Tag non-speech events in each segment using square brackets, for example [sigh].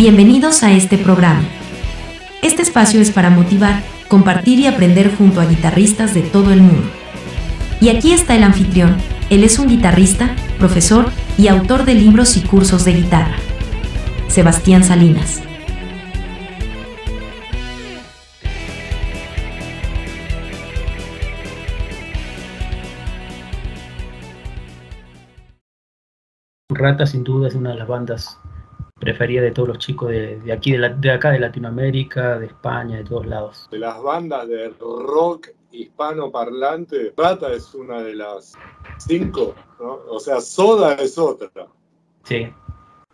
Bienvenidos a este programa. Este espacio es para motivar, compartir y aprender junto a guitarristas de todo el mundo. Y aquí está el anfitrión, él es un guitarrista, profesor y autor de libros y cursos de guitarra. Sebastián Salinas. Rata sin duda es una de las bandas preferidas de todos los chicos de, de aquí, de, la- de acá, de Latinoamérica, de España, de todos lados. de las bandas de rock hispanoparlante, Rata es una de las cinco, ¿no? O sea, Soda es otra. Sí,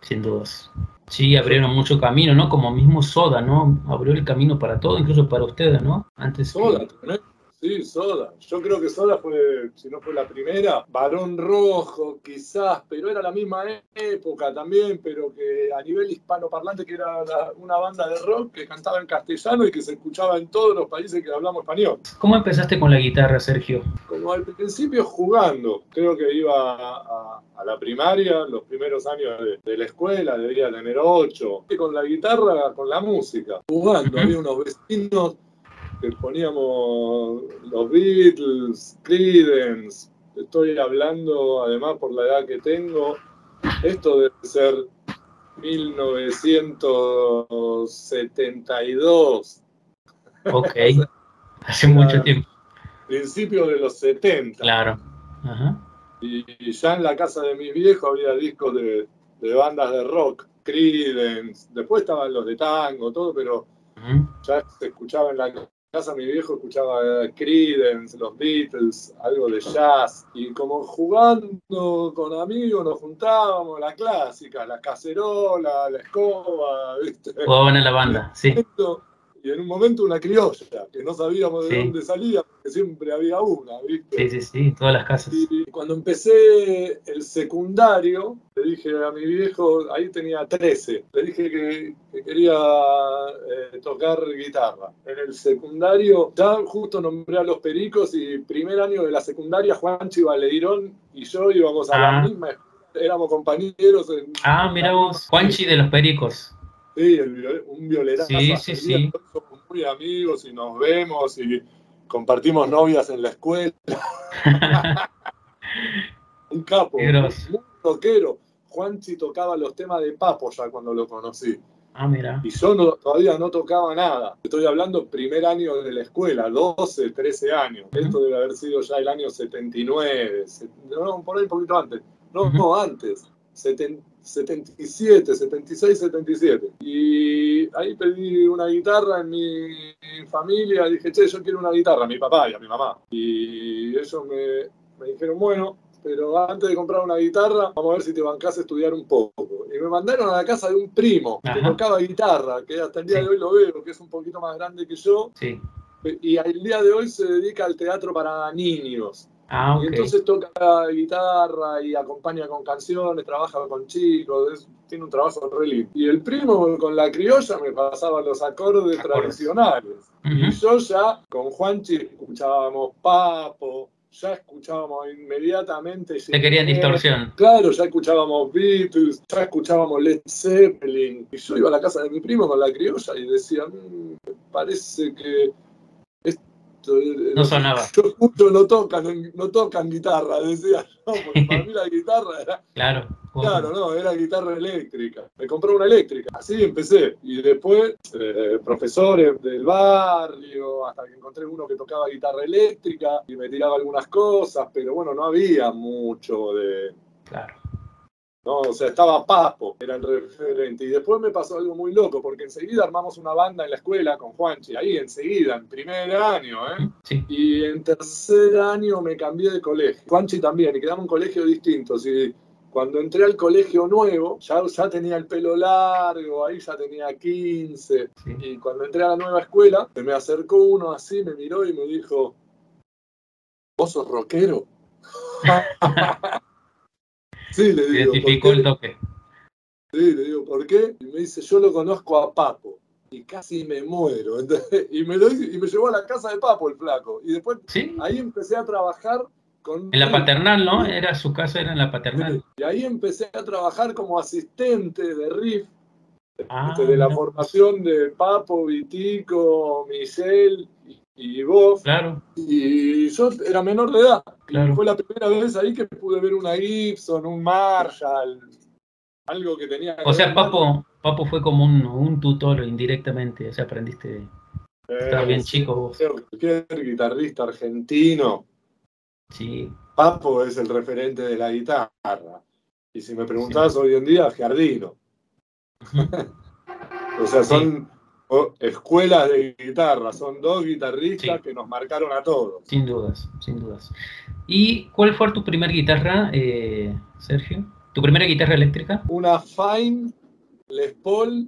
sin dudas. Sí, abrieron mucho camino, ¿no? Como mismo Soda, ¿no? Abrió el camino para todo, incluso para ustedes, ¿no? Antes que- Soda, ¿no? Sí, Soda. Yo creo que Soda fue, si no fue la primera, Barón Rojo, quizás, pero era la misma época también, pero que a nivel hispanoparlante, que era la- una banda de rock que cantaba en castellano y que se escuchaba en todos los países que hablamos español. ¿Cómo empezaste con la guitarra, Sergio? Como al principio jugando, creo que iba a, a- a la primaria, los primeros años de, de la escuela, debía tener ocho, y con la guitarra, con la música, jugando, había unos vecinos que poníamos los Beatles, Creedence, estoy hablando además por la edad que tengo, esto debe ser 1972, Ok. [laughs] Hace mucho tiempo. principio de los 70. Claro. Ajá. Y, y ya en la casa de mis viejos había discos de, de bandas de rock, Creedence, después estaban los de tango, todo, pero ya se escuchaba en la casa de mi viejo, escuchaba eh, Creedence, los Beatles, algo de jazz, y como jugando con amigos nos juntábamos, la clásica, la cacerola, la escoba, ¿viste? Jugaban en la banda, sí. Y en un momento una criolla, que no sabíamos de Sí. dónde salía, porque siempre había una, ¿viste? Sí, sí, sí, todas las casas. Y cuando empecé el secundario, le dije a mi viejo, ahí tenía 13, le dije que, que quería eh, tocar guitarra. En el secundario, ya justo nombré a los pericos y primer año de la secundaria, Juanchi Baleirón y yo íbamos a Ah. la misma escuela, éramos compañeros en... Ah, mira vos, Juanchi de los Pericos. Sí, el viol- un violerazo. Sí, sí, sí. Somos muy amigos y nos vemos y compartimos novias en la escuela. [laughs] Un capo, muy rockero. Juanchi tocaba los temas de Papo ya cuando lo conocí. Ah, mira. Y yo no- todavía no tocaba nada. Estoy hablando primer año de la escuela, 12, 13 años. Esto debe haber sido ya el año 79, se- no, por ahí un poquito antes. No, no, antes. Seten- 77, 76, 77. Y ahí pedí una guitarra en mi familia. Dije, che, yo quiero una guitarra, a mi papá y a mi mamá. Y ellos me, me dijeron, bueno, pero antes de comprar una guitarra, vamos a ver si te bancás a estudiar un poco. Y me mandaron a la casa de un primo que Ajá. tocaba guitarra, que hasta el día Sí. de hoy lo veo, que es un poquito más grande que yo. Sí. Y al día de hoy se dedica al teatro para niños. Ah, Y entonces toca guitarra y acompaña con canciones, trabaja con chicos, es- tiene un trabajo re lindo. Y el primo con la criolla me pasaba los acordes, Acordes. tradicionales. Y yo ya con Juanchi escuchábamos Papo, ya escuchábamos inmediatamente. Te querían distorsión. Claro, ya escuchábamos Beatles, ya escuchábamos Led Zeppelin. Y yo iba a la casa de mi primo con la criolla y decía, "Mm, me parece que No sonaba. [laughs] Yo escucho, no tocan, no tocan guitarra, decía [laughs] yo, porque para mí la guitarra era, [laughs] Claro. claro, no, era guitarra eléctrica. Me compré una eléctrica, así empecé. Y después, eh, profesores del barrio, hasta que encontré uno que tocaba guitarra eléctrica y me tiraba algunas cosas, pero bueno, no había mucho de, Claro. No, o sea, estaba Papo, era el referente. Y después me pasó algo muy loco, porque enseguida armamos una banda en la escuela con Juanchi, ahí enseguida, en primer año, ¿eh? Sí. Y en tercer año me cambié de colegio. Juanchi también, y quedamos en colegios distintos. Y cuando entré al colegio nuevo, ya, ya tenía el pelo largo, ahí ya tenía 15. Sí. Y cuando entré a la nueva escuela, se me acercó uno así, me miró y me dijo, ¿vos sos rockero? [laughs] sí, le digo. ¿por Identificó el toque. Sí, le digo, ¿por qué? Y me dice, yo lo conozco a Papo. Y casi me muero. [laughs] Y me, lo, y me llevó a la casa de Papo el flaco. Y después Sí. ahí empecé a trabajar con... En la paternal, ¿no? Era su casa, era en la paternal. Y ahí empecé a trabajar como asistente de riff Ah, de la formación de Papo, Vitico, Michel y, y vos. Claro, Y yo era menor de edad. Claro. Y fue la primera vez ahí que pude ver una Gibson, un Marshall, algo que tenía. que o sea, ver Papo, Papo fue como un, un tutor indirectamente, o sea, aprendiste, con- estabas bien Eh, chico vos. Cualquier guitarrista argentino, Sí, Papo es el referente de la guitarra. Y si me preguntás hoy en día, Giardino. [laughs] [laughs] O sea, son escuelas de guitarra, son dos guitarristas Sí. que nos marcaron a todos. sin dudas, sin dudas. ¿Y cuál fue tu primera guitarra, eh, Sergio? ¿Tu primera guitarra eléctrica? Una Fine Les Paul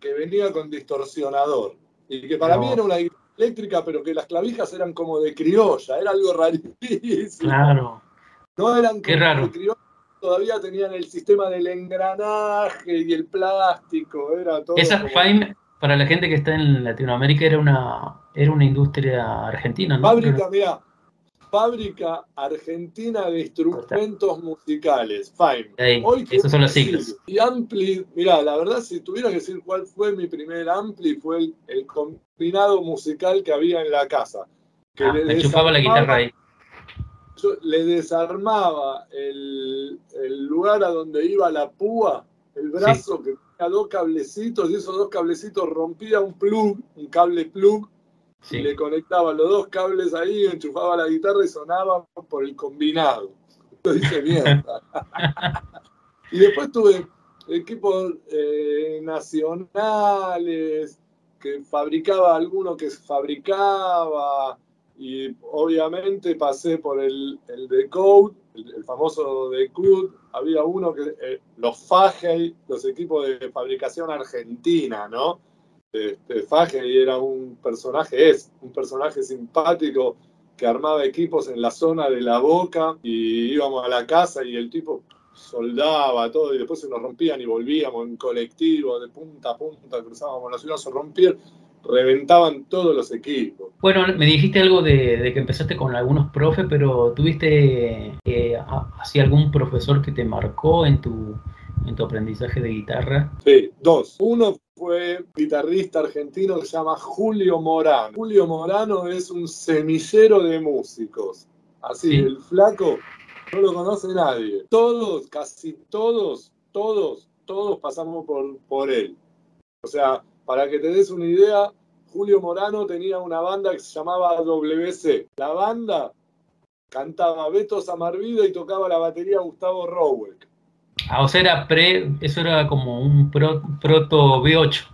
que venía con distorsionador. Y que para No. mí era una guitarra eléctrica, pero que las clavijas eran como de criolla, era algo rarísimo. Claro, No eran Qué como raro. criolla, todavía tenían el sistema del engranaje y el plástico, era todo. esa como- Fime, para la gente que está en Latinoamérica, era una, era una industria argentina, ¿no? Fábrica, mira, fábrica argentina de instrumentos musicales, FIME. Ahí, Hoy que esas son las decir, siglas. Y Ampli, mira, la verdad, si tuviera que decir cuál fue mi primer Ampli, fue el, el combinado musical que había en la casa. Que Ah, le enchufaba la guitarra ahí. yo le desarmaba el, el lugar a donde iba la púa, el brazo que dos cablecitos, y esos dos cablecitos rompía un plug, un cable plug, Sí. y le conectaba los dos cables ahí, enchufaba la guitarra y sonaba por el combinado. Lo dije mierda. [laughs] y después tuve equipos eh, nacionales, que fabricaba alguno que fabricaba, y obviamente pasé por el, el Decode, el, el famoso Decode, había uno que, eh, los Fagey, los equipos de fabricación argentina, ¿no? Este, Fagey era un personaje, es un personaje simpático que armaba equipos en la zona de la boca y íbamos a la casa y el tipo soldaba todo y después se nos rompían y volvíamos en colectivo de punta a punta, cruzábamos la ciudad, se rompían, reventaban todos los equipos. Bueno, me dijiste algo de, de que empezaste con algunos profes, pero ¿tuviste eh, así algún profesor que te marcó en tu, en tu aprendizaje de guitarra? Sí, dos. Uno fue un guitarrista argentino que se llama Julio Morano. Julio Morano es un semillero de músicos. Así, Sí. el flaco no lo conoce nadie. Todos, casi todos, todos, todos pasamos por, por él. O sea, para que te des una idea, Julio Morano tenía una banda que se llamaba WC. La banda cantaba Beto Samarvida y tocaba la batería Gustavo Roweck. Ah, o sea, era pre, eso era como un pro- proto V8,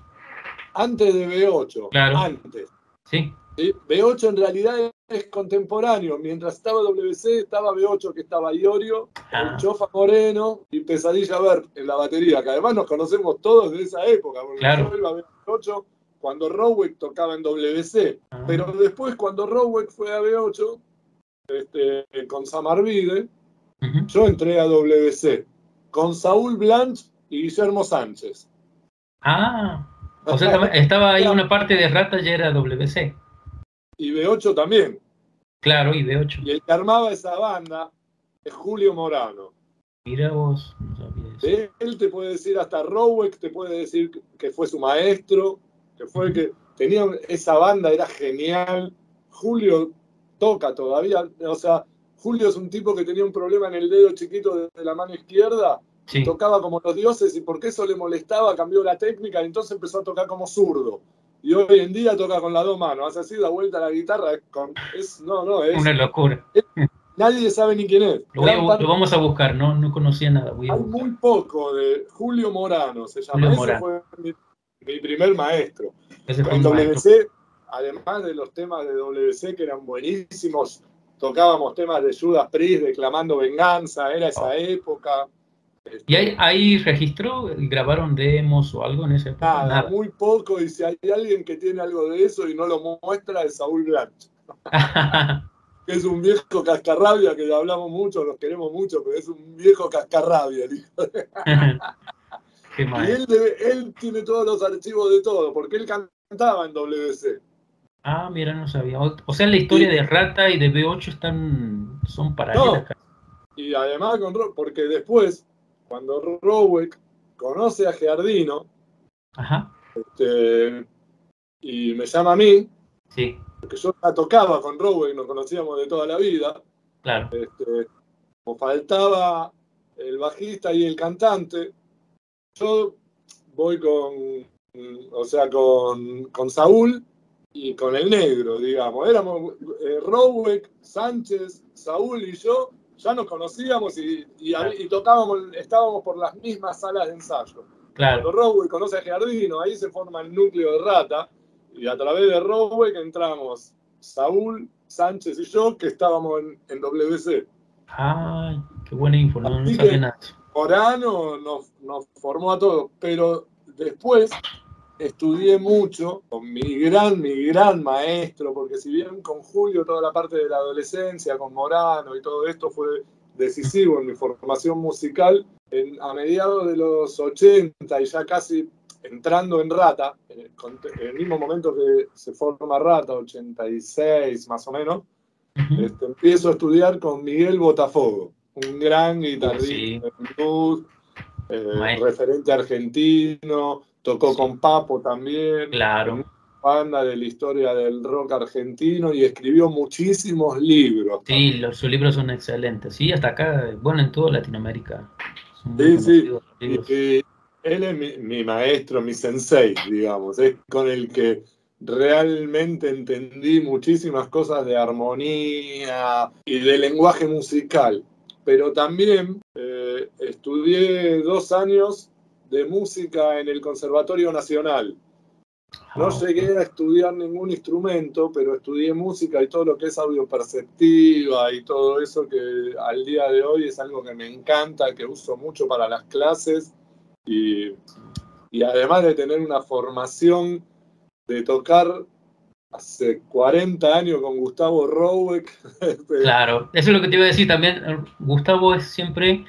Antes de B8. Claro. Antes. ¿sí? ¿sí? B8 en realidad es contemporáneo. Mientras estaba WC, estaba B8, que estaba Iorio, Ah. el Chofa Moreno y Pesadilla Ver en la batería, que además nos conocemos todos de esa época, porque Claro. yo iba a B8 cuando Roweck tocaba en WC. Ah. Pero después, cuando Roweck fue a B8, este, con Samarvide, Ujú. yo entré a WC con Saúl Blanch y Guillermo Sánchez. Ah, o sea, estaba- estaba ahí una parte de Rata, ya era WC. Y B8 también. Claro, y V8. Y el que armaba esa banda es Julio Morano. Mira vos, no sabía eso. Él te puede decir hasta Roweck, te puede decir que fue su maestro, que fue el que tenía esa banda, era genial. Julio toca todavía, o sea, Julio es un tipo que tenía un problema en el dedo chiquito de de la mano izquierda, Sí, tocaba como los dioses y porque eso le molestaba cambió la técnica y entonces empezó a tocar como zurdo. Y hoy en día toca con las dos manos, hace así, da vuelta a la guitarra, es con- es- no, no, es, una locura. nadie sabe ni quién es. Lo, a vamos a buscar, no, no conocía nada. Voy a Hay buscar. muy poco de Julio Morano, se llama. Julio Ese Morano. fue mi, mi primer maestro. Ese fue En maestro. WC, además de los temas de WC que eran buenísimos, tocábamos temas de Judas Priest, declamando venganza, era esa Oh. época. ¿Y hay, hay registro? ¿Grabaron demos o algo en ese época? nada, muy poco, y si hay alguien que tiene algo de eso y no lo muestra es Saúl Blanch, [laughs] que es un viejo cascarrabia, que hablamos mucho, los queremos mucho, pero es un viejo cascarrabia. el hijo. [laughs] Qué Y él, debe- él tiene todos los archivos de todo, porque él cantaba en WC. Ah, mira, no sabía. O, o sea, la historia de Rata y de B8 están, son paralelas. Y además, con porque después, cuando Roweck conoce a Giardino, Ajá. Este, y me llama a mí, Sí, porque yo ya tocaba con Rowe y nos conocíamos de toda la vida. claro. Este, como faltaba el bajista y el cantante, yo voy con, o sea, con, con Saúl y con el negro, digamos. Éramos eh, Roweck, Sánchez, Saúl y yo, ya nos conocíamos y, y, Claro. y tocábamos, estábamos por las mismas salas de ensayo. Claro. Cuando Roweck conoce a Giardino, ahí se forma el núcleo de Rata, y a través de Roweck entramos Saúl, Sánchez y yo, que estábamos en, en WC. Ay, qué buena info, no, que-. Morano nos, nos formó a todos, pero después estudié mucho con mi gran, mi gran maestro, porque si bien con Julio toda la parte de la adolescencia, con Morano y todo esto fue decisivo en mi formación musical, en- a mediados de los 80 y ya casi entrando en Rata, en el, en el mismo momento que se forma Rata, 86 más o menos, este, empiezo a estudiar con Miguel Botafogo, un gran guitarrista Sí. de blues, eh, referente argentino, tocó Sí. con Papo también, Claro. banda de la historia del rock argentino y escribió muchísimos libros. Sí, los, sus libros son excelentes. Sí, hasta acá, bueno, en toda Latinoamérica. Sí, sí. Y él es mi, mi maestro, mi sensei, digamos, es con el que realmente entendí muchísimas cosas de armonía y de lenguaje musical. Pero también eh, estudié dos años de música en el Conservatorio Nacional. No Ah, llegué a estudiar ningún instrumento, pero estudié música y todo lo que es audio perceptiva y todo eso que al día de hoy es algo que me encanta, que uso mucho para las clases y, y además de tener una formación de tocar hace 40 años con Gustavo Roweck. [laughs] este, Claro, eso es lo que te iba a decir también. Gustavo es siempre,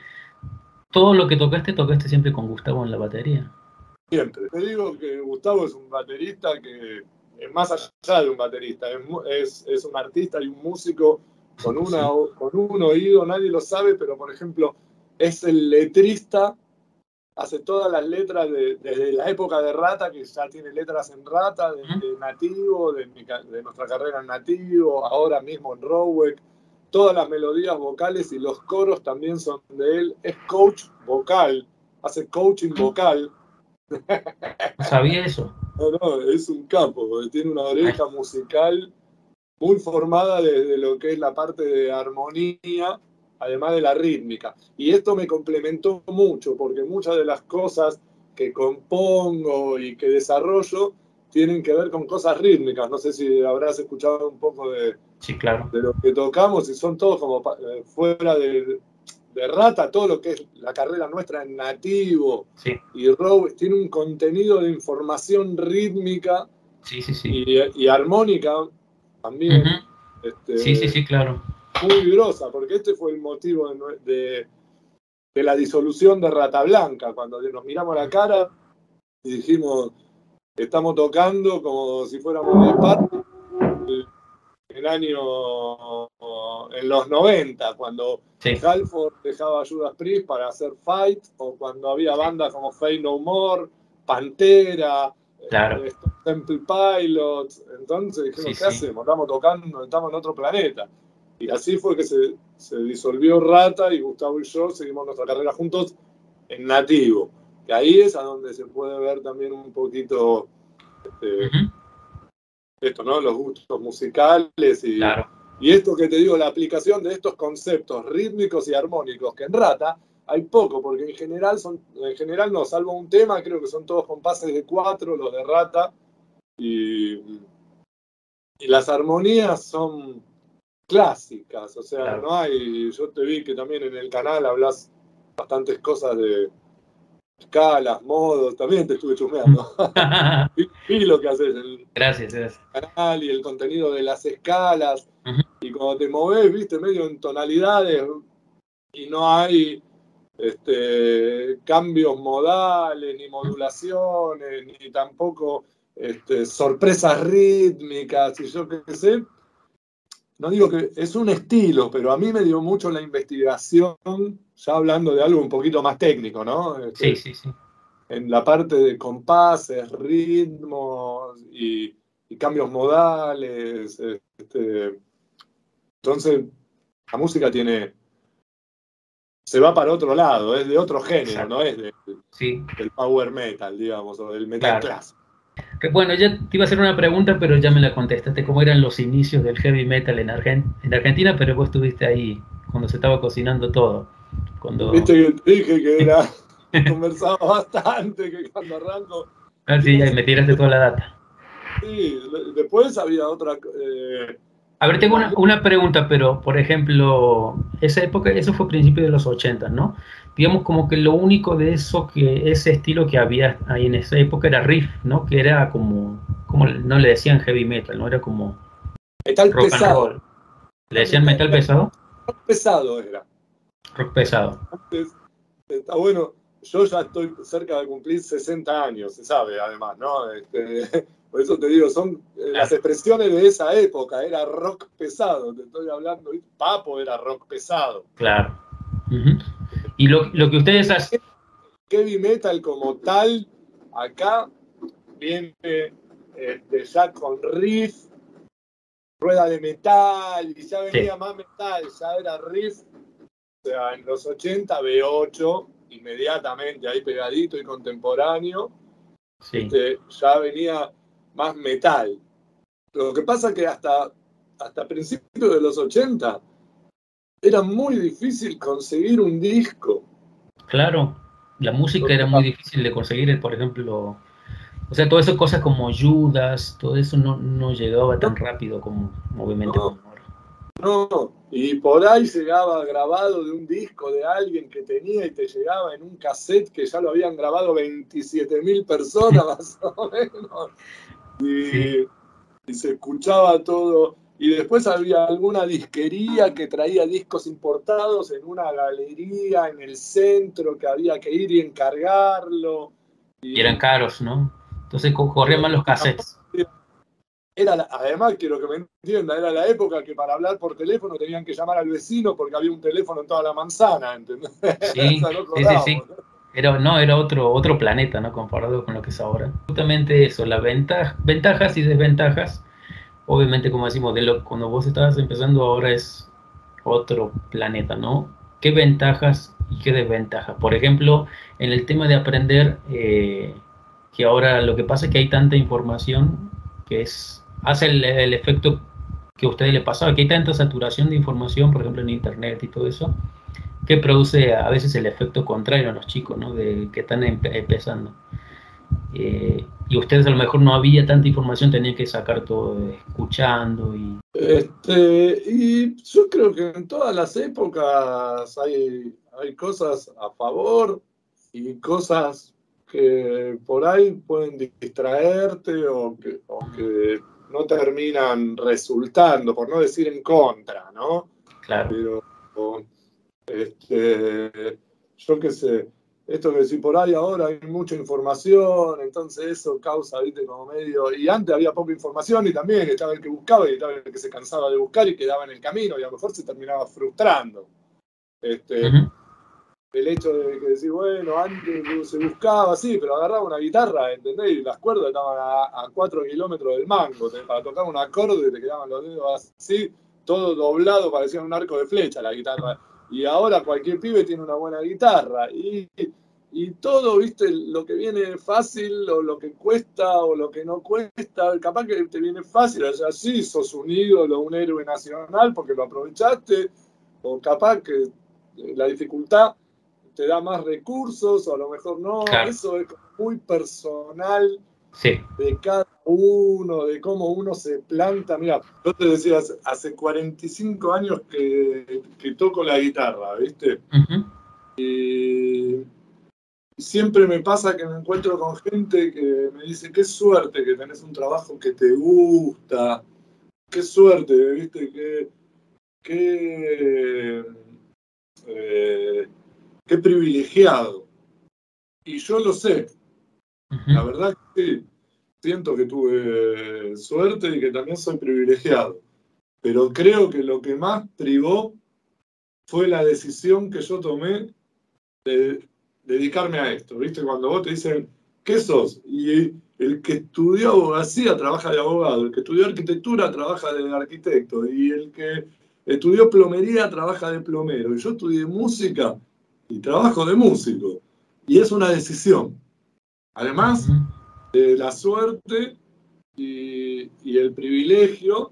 todo lo que tocaste, tocaste siempre con Gustavo en la batería. Siempre. Te digo que Gustavo es un baterista que es más allá de un baterista, es, es, es un artista y un músico con, una, con un oído, nadie lo sabe, pero por ejemplo, es el letrista, hace todas las letras de- desde la época de Rata, que ya tiene letras en Rata, de, de Nativo, de, mi de nuestra carrera en Nativo, ahora mismo en Roweck. Todas las melodías vocales y los coros también son de él. Es coach vocal, hace coaching vocal. [laughs] Sabía eso. No, no, es un capo, porque tiene una oreja musical muy formada desde lo que es la parte de armonía, además de la rítmica. Y esto me complementó mucho, porque muchas de las cosas que compongo y que desarrollo tienen que ver con cosas rítmicas. No sé si habrás escuchado un poco de, Sí, claro. de lo que tocamos y son todos como eh, fuera de, de rata, todo lo que es la carrera nuestra en nativo Sí, y Rowe tiene un contenido de información rítmica sí, sí, sí. y, y armónica también este, Sí, sí, sí, claro. muy grosa, porque este fue el motivo de, de- de la disolución de Rata Blanca, cuando nos miramos a la cara y dijimos, estamos tocando como si fuéramos de parte el año en los 90, cuando Sí, Halford dejaba a Judas Priest para hacer Fight, o cuando había bandas como Fade No More, Pantera, Claro. eh, Temple Pilots. Entonces dijimos, Sí, ¿qué sí. hacemos? Estamos tocando, estamos en otro planeta. Y así fue que se, se disolvió Rata y Gustavo y yo seguimos nuestra carrera juntos en nativo. Que ahí es a donde se puede ver también un poquito este. Esto, ¿no? Los gustos musicales y, Claro. y esto que te digo, la aplicación de estos conceptos rítmicos y armónicos, que en Rata hay poco, porque en general son, en general no, salvo un tema, creo que son todos compases de cuatro, los de Rata, y, y las armonías son clásicas, o sea, Claro. no hay, yo te vi que también en el canal hablas bastantes cosas de escalas, modos, también te estuve chusmeando. [laughs] lo que haces el gracias, gracias. canal y el contenido de las escalas. Y cuando te moves, viste, medio en tonalidades y no hay este, cambios modales, ni modulaciones, ni tampoco este, sorpresas rítmicas y yo qué sé. No digo que es un estilo, pero a mí me dio mucho la investigación, ya hablando de algo un poquito más técnico, ¿no? Este, Sí, sí, sí. En la parte de compases, ritmos y, cambios modales. Este, entonces, la música tiene. Se va para otro lado, es de otro género, no es del power metal, digamos, o del metal clásico. Bueno, ya te iba a hacer una pregunta, pero ya me la contestaste. ¿Cómo eran los inicios del heavy metal en, en Argentina? Pero vos estuviste ahí cuando se estaba cocinando todo. Cuando... Viste que dije que era. [laughs] [laughs] conversaba bastante, que cuando arranco. Ah, sí, ya me tiraste toda la data. Sí, después había otra. Eh, a ver, tengo una, pregunta, pero por ejemplo, esa época, eso fue principio de los 80, ¿no? Digamos como que lo único de eso, que ese estilo que había ahí en esa época era riff, ¿no? Que era como, como no le decían heavy metal, ¿no? Era como metal pesado. ¿Le decían metal pesado? Rock pesado era. Rock pesado. está bueno, yo ya estoy cerca de cumplir 60 años, se sabe además, ¿no? Este, [laughs] por eso te digo, son eh, las expresiones de esa época, era rock pesado, te estoy hablando, Papo era rock pesado. Claro. Y lo, que ustedes hacen... Heavy metal como tal, acá viene este, ya con riff, rueda de metal, y ya venía más metal, ya era riff. O sea, en los 80, B8, inmediatamente ahí pegadito y contemporáneo, este, ya venía más metal. Lo que pasa que hasta, hasta principios de los 80 era muy difícil conseguir un disco. Claro, la música era muy difícil de conseguir, por ejemplo, o sea, todas esas cosas como Judas, todo eso no, no llegaba tan rápido como obviamente no, y por ahí llegaba grabado de un disco de alguien que tenía y te llegaba en un cassette que ya lo habían grabado 27 mil personas [laughs] más o menos y, se escuchaba todo. Y después había alguna disquería que traía discos importados en una galería en el centro que había que ir y encargarlo. Y, eran caros, ¿no? Entonces corrían más los cassettes. Era además, quiero que me entienda, era la época que para hablar por teléfono tenían que llamar al vecino porque había un teléfono en toda la manzana, ¿entendés? Sí, [laughs] sí, sí. Era, no, era otro, otro planeta, ¿no? Comparado con lo que es ahora. Justamente eso, las ventajas y desventajas. Obviamente, como decimos, de lo, cuando vos estabas empezando ahora es otro planeta, ¿no? ¿Qué ventajas y qué desventajas? Por ejemplo, en el tema de aprender, eh, que ahora lo que pasa es que hay tanta información que es hace el, efecto que a ustedes le pasaba, que hay tanta saturación de información, por ejemplo, en Internet y todo eso, que produce a veces el efecto contrario a los chicos, ¿no? De que están empezando. Eh, y ustedes a lo mejor no había tanta información, tenían que sacar todo escuchando y... Este, y yo creo que en todas las épocas hay, hay cosas a favor y cosas que por ahí pueden distraerte o que no terminan resultando, por no decir en contra, ¿no? Claro. Pero este, yo qué sé, esto que si por ahí ahora hay mucha información, entonces eso causa, viste, como medio. Y antes había poca información y también estaba el que buscaba y estaba el que se cansaba de buscar y quedaba en el camino y a lo mejor se terminaba frustrando. Este, El hecho de que decir, bueno, antes se buscaba así, pero agarraba una guitarra, ¿entendés? Y las cuerdas estaban a, cuatro kilómetros del mango. Para tocar un acorde te quedaban los dedos así, todo doblado, parecía un arco de flecha la guitarra y ahora cualquier pibe tiene una buena guitarra y, y todo, viste, lo que viene fácil o lo que cuesta o lo que no cuesta, capaz que te viene fácil, o sea, sí, sos un ídolo, un héroe nacional porque lo aprovechaste, o capaz que la dificultad te da más recursos, o a lo mejor no, eso es muy personal de cada uno, de cómo uno se planta. Mira, yo te decía, hace, 45 años que, toco la guitarra, ¿viste? Y siempre me pasa que me encuentro con gente que me dice, qué suerte que tenés un trabajo que te gusta, qué suerte, ¿viste? Qué, qué, eh, qué privilegiado. Y yo lo sé, la verdad que siento que tuve suerte y que también soy privilegiado. Pero creo que lo que más privó fue la decisión que yo tomé de dedicarme a esto, ¿viste? Cuando vos te dicen, ¿qué sos? Y el que estudió abogacía trabaja de abogado, el que estudió arquitectura trabaja de arquitecto, y el que estudió plomería trabaja de plomero, y yo estudié música y trabajo de músico. Y es una decisión. Además de la suerte y, el privilegio,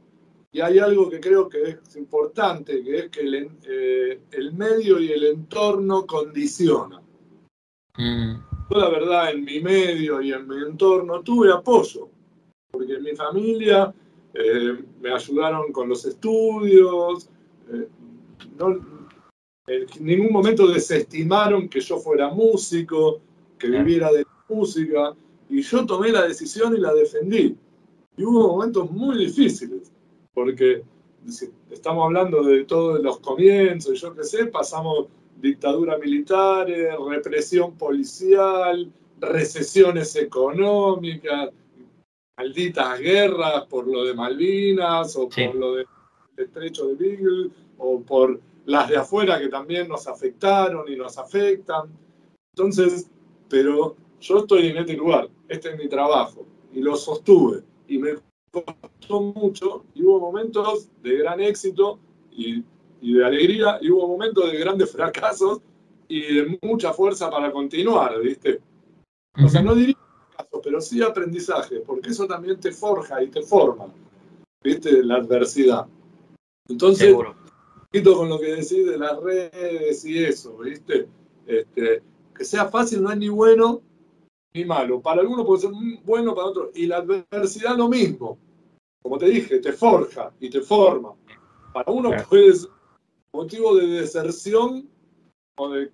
y hay algo que creo que es importante, que es que el, eh, medio y el entorno condicionan. Mm. Yo la verdad en mi medio y en mi entorno tuve apoyo, porque en mi familia eh, me ayudaron con los estudios, eh, en ningún momento desestimaron que yo fuera músico, que viviera de música, y yo tomé la decisión y la defendí. Y hubo momentos muy difíciles, porque estamos hablando de todos los comienzos, yo qué sé, pasamos dictadura militar, represión policial, recesiones económicas, malditas guerras por lo de Malvinas o por lo del estrecho de Beagle o por las de afuera que también nos afectaron y nos afectan. Entonces, pero yo estoy en este lugar, este es mi trabajo, y lo sostuve, y me costó mucho, y hubo momentos de gran éxito y, de alegría, y hubo momentos de grandes fracasos y de mucha fuerza para continuar, ¿viste? O sea, no diría fracaso, pero sí aprendizaje, porque eso también te forja y te forma, ¿viste? La adversidad. Entonces, con lo que decís de las redes y eso, ¿viste? Este, que sea fácil no es ni bueno ni malo. Para algunos puede ser bueno, para otros. Y la adversidad lo mismo. Como te dije, te forja y te forma. Para uno puede ser motivo de deserción o de,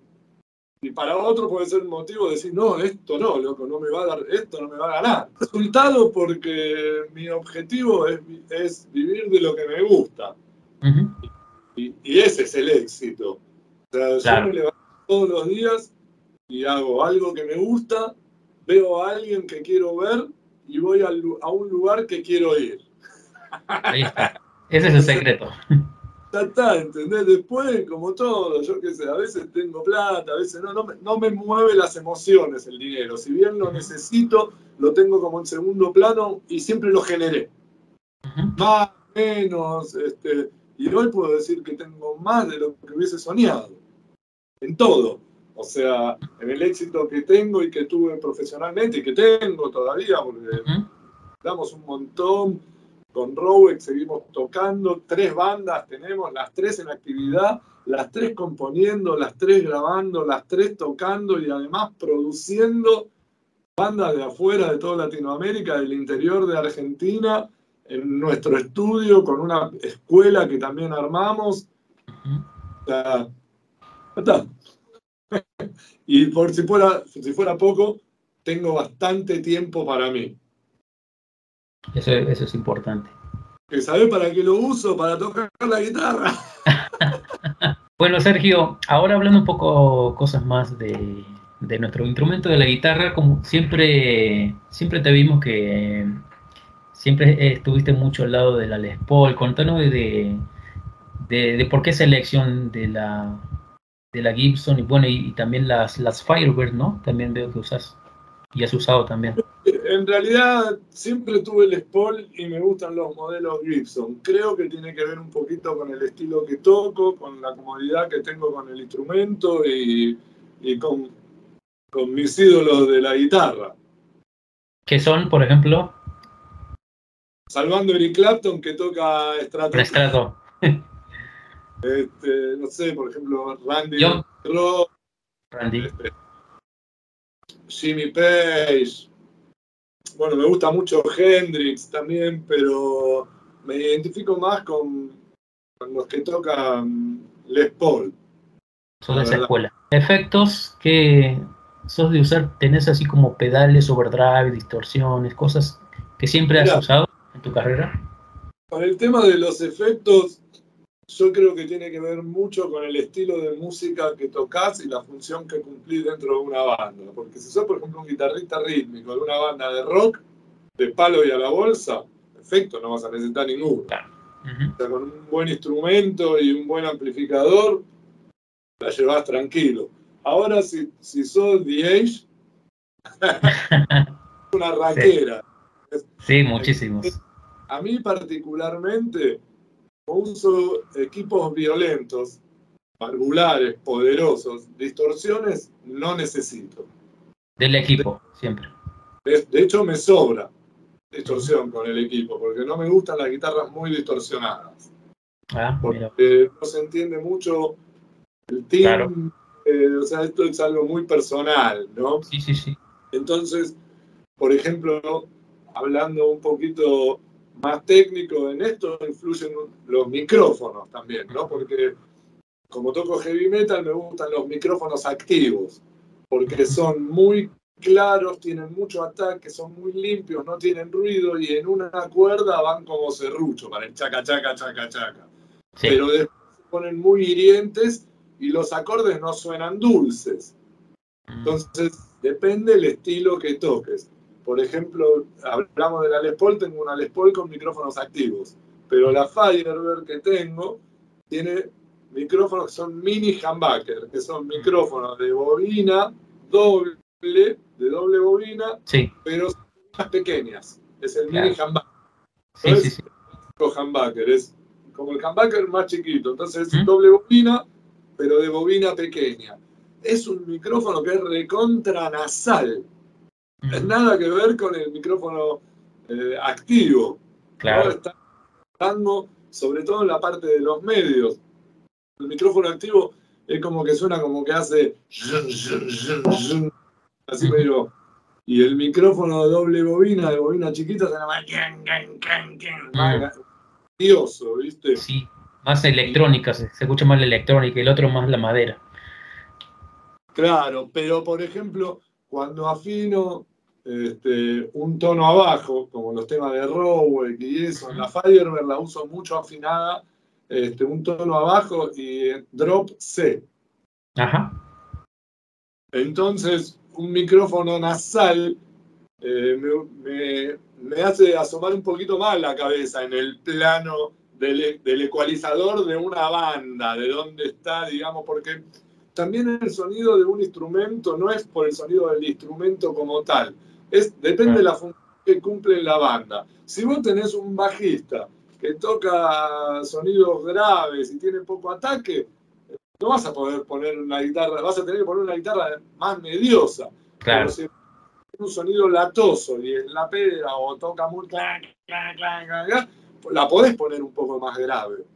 y para otro puede ser motivo de decir, no, esto no, loco, no me va a dar, esto no me va a ganar. Resultado porque mi objetivo es, es vivir de lo que me gusta. Y, ese es el éxito. O sea, yo me levanto todos los días y hago algo que me gusta, veo a alguien que quiero ver y voy a, un lugar que quiero ir. Ahí está. Ese es el secreto. Ya está, ¿entendés? Después, como todo, yo qué sé, a veces tengo plata, a veces no, no me, no me mueve las emociones el dinero. Si bien lo necesito, lo tengo como en segundo plano y siempre lo generé. Más, menos, este, y hoy puedo decir que tengo más de lo que hubiese soñado. En todo. O sea, en el éxito que tengo y que tuve profesionalmente y que tengo todavía, porque damos un montón. Con Rowex seguimos tocando, tres bandas tenemos, las tres en actividad, las tres componiendo, las tres grabando, las tres tocando y además produciendo bandas de afuera de toda Latinoamérica, del interior de Argentina, en nuestro estudio con una escuela que también armamos. [laughs] y por si fuera, si fuera poco, tengo bastante tiempo para mí. Eso, eso es importante. ¿Sabes para qué lo uso? Para tocar la guitarra. [laughs] bueno, Sergio, ahora hablando un poco cosas más de, de nuestro instrumento de la guitarra, como siempre, siempre te vimos que siempre estuviste mucho al lado de la Les Paul. Contanos de, de, por qué selección de la, de la Gibson y bueno, y, también las, las Firebird, ¿no? También veo que usas y has usado también. En realidad siempre tuve Les Paul y me gustan los modelos Gibson. Creo que tiene que ver un poquito con el estilo que toco, con la comodidad que tengo con el instrumento y, y con, con mis ídolos de la guitarra. ¿Qué son, por ejemplo? Salvando Eric Clapton que toca Strato. Strato. [laughs] Este, no sé, por ejemplo, Randy Rock, Randy. Este, Jimmy Page. Bueno, me gusta mucho Hendrix también, pero me identifico más con, los que tocan Les Paul. Son de esa escuela. Efectos que sos de usar, tenés así como pedales, overdrive, distorsiones, cosas que siempre has usado tu carrera? Con el tema de los efectos, yo creo que tiene que ver mucho con el estilo de música que tocas y la función que cumplís dentro de una banda. Porque si sos, por ejemplo, un guitarrista rítmico de una banda de rock, de palo y a la bolsa, efecto no vas a necesitar ninguno. o sea, con un buen instrumento y un buen amplificador, la llevas tranquilo. Ahora, si, si sos DH, [laughs] una raquera. Sí, muchísimos. A mí particularmente uso equipos violentos, valvulares, poderosos, distorsiones no necesito. Del equipo, siempre. De, hecho, me sobra distorsión con el equipo, porque no me gustan las guitarras muy distorsionadas. Ah, porque no se entiende mucho el team. Eh, o sea, esto es algo muy personal, ¿no? Sí, sí, sí. Entonces, por ejemplo, hablando un poquito más técnico en esto, influyen los micrófonos también, ¿no? Porque como toco heavy metal, me gustan los micrófonos activos, porque son muy claros, tienen mucho ataque, son muy limpios, no tienen ruido y en una cuerda van como serrucho para el chaca, chaca, chaca, chaca. Pero después se ponen muy hirientes y los acordes no suenan dulces. Mm. Entonces, depende el estilo que toques. Por ejemplo, hablamos de la Les Paul, tengo una Les Paul con micrófonos activos, pero la Firebird que tengo tiene micrófonos que son mini humbucker, que son micrófonos de bobina doble, de doble bobina, pero más pequeñas. Es el mini humbucker. Sí, sí, sí. humbucker, es como el humbucker más chiquito, entonces es doble bobina, pero de bobina pequeña. Es un micrófono que es recontra nasal es nada que ver con el micrófono eh, activo. Claro. está dando, sobre todo en la parte de los medios. El micrófono activo es como que suena como que hace. Así medio. Y el micrófono de doble bobina, de bobina chiquita, más. Más mm. ¿viste? Sí, más electrónica, se, se escucha más la electrónica el otro más la madera. Claro, pero por ejemplo, cuando afino este, un tono abajo, como los temas de Rowell y eso, en la Firebird la uso mucho afinada, este, un tono abajo y drop C. Ajá. Entonces, un micrófono nasal eh, me, hace asomar un poquito más la cabeza en el plano del, del ecualizador de una banda, de dónde está, digamos, porque también el sonido de un instrumento no es por el sonido del instrumento como tal, es, depende de la función que cumple la banda. Si vos tenés un bajista que toca sonidos graves y tiene poco ataque, no vas a poder poner una guitarra, vas a tener que poner una guitarra más mediosa. Claro. si un sonido latoso y en la pedra o toca muy clan, clan, clan, la podés poner un poco más grave.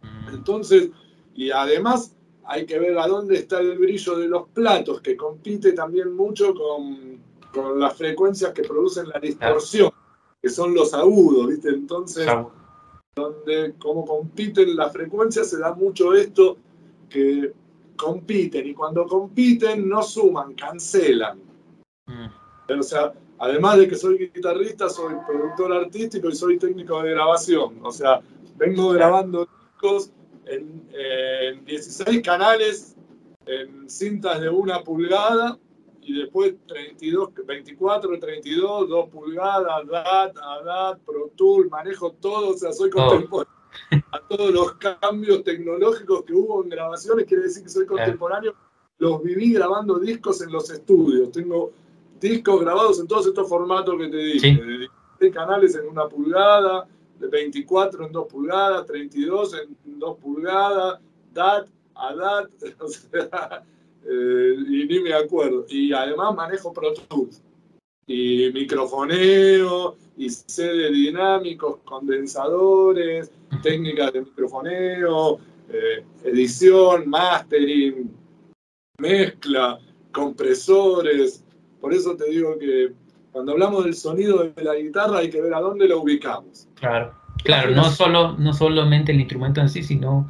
Mm. Entonces, y además hay que ver a dónde está el brillo de los platos, que compite también mucho con, las frecuencias que producen la distorsión, que son los agudos, ¿viste? Entonces, donde como compiten las frecuencias, se da mucho esto que compiten, y cuando compiten no suman, cancelan. Mm. O sea, además de que soy guitarrista, soy productor artístico y soy técnico de grabación. O sea, vengo grabando discos en, 16 canales, en cintas de una pulgada y después 32, 24, 32, 2 pulgadas, DAT, ADAT, Pro Tool, manejo todo, o sea, soy contemporáneo a todos los cambios tecnológicos que hubo en grabaciones, quiere decir que soy contemporáneo, los viví grabando discos en los estudios, tengo discos grabados en todos estos formatos que te dije, de canales en una pulgada, 24 en 2 pulgadas, 32 en 2 pulgadas, DAT, ADAT, [laughs] o sea, eh, y ni me acuerdo. Y además manejo Pro Tools, y microfoneo, y sede dinámicos, condensadores, técnicas de microfoneo, eh, edición, mastering, mezcla, compresores. Por eso te digo que cuando hablamos del sonido de la guitarra hay que ver a dónde lo ubicamos. Claro, claro, no solo, no solamente el instrumento en sí, sino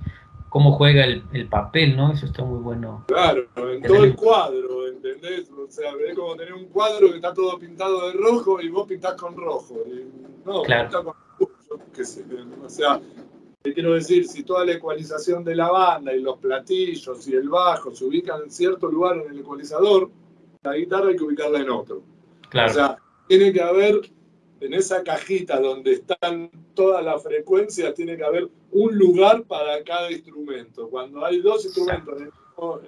cómo juega el, papel, ¿no? Eso está muy bueno. Claro, en todo el cuadro, ¿entendés? O sea, es como tener un cuadro que está todo pintado de rojo y vos pintás con rojo. no, claro. con sé, o sea, te quiero decir, si toda la ecualización de la banda y los platillos y el bajo se ubican en cierto lugar en el ecualizador, la guitarra hay que ubicarla en otro. O sea, tiene que haber en esa cajita donde están todas las frecuencias, tiene que haber un lugar para cada instrumento. Cuando hay dos instrumentos en el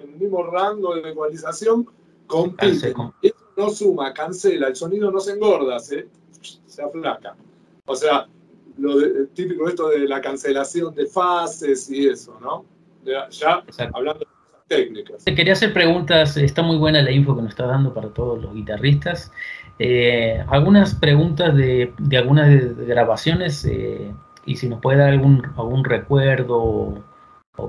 en el mismo rango de ecualización, compiten. Eso no suma, cancela, el sonido no se engorda, se, se aflaca. O sea, lo de, típico esto de la cancelación de fases y eso, ¿no? Ya, hablando de cosas técnicas. Te quería hacer preguntas, está muy buena la info que nos estás dando para todos los guitarristas. Eh, algunas preguntas de, de algunas grabaciones eh, y si nos puede dar algún, algún recuerdo o,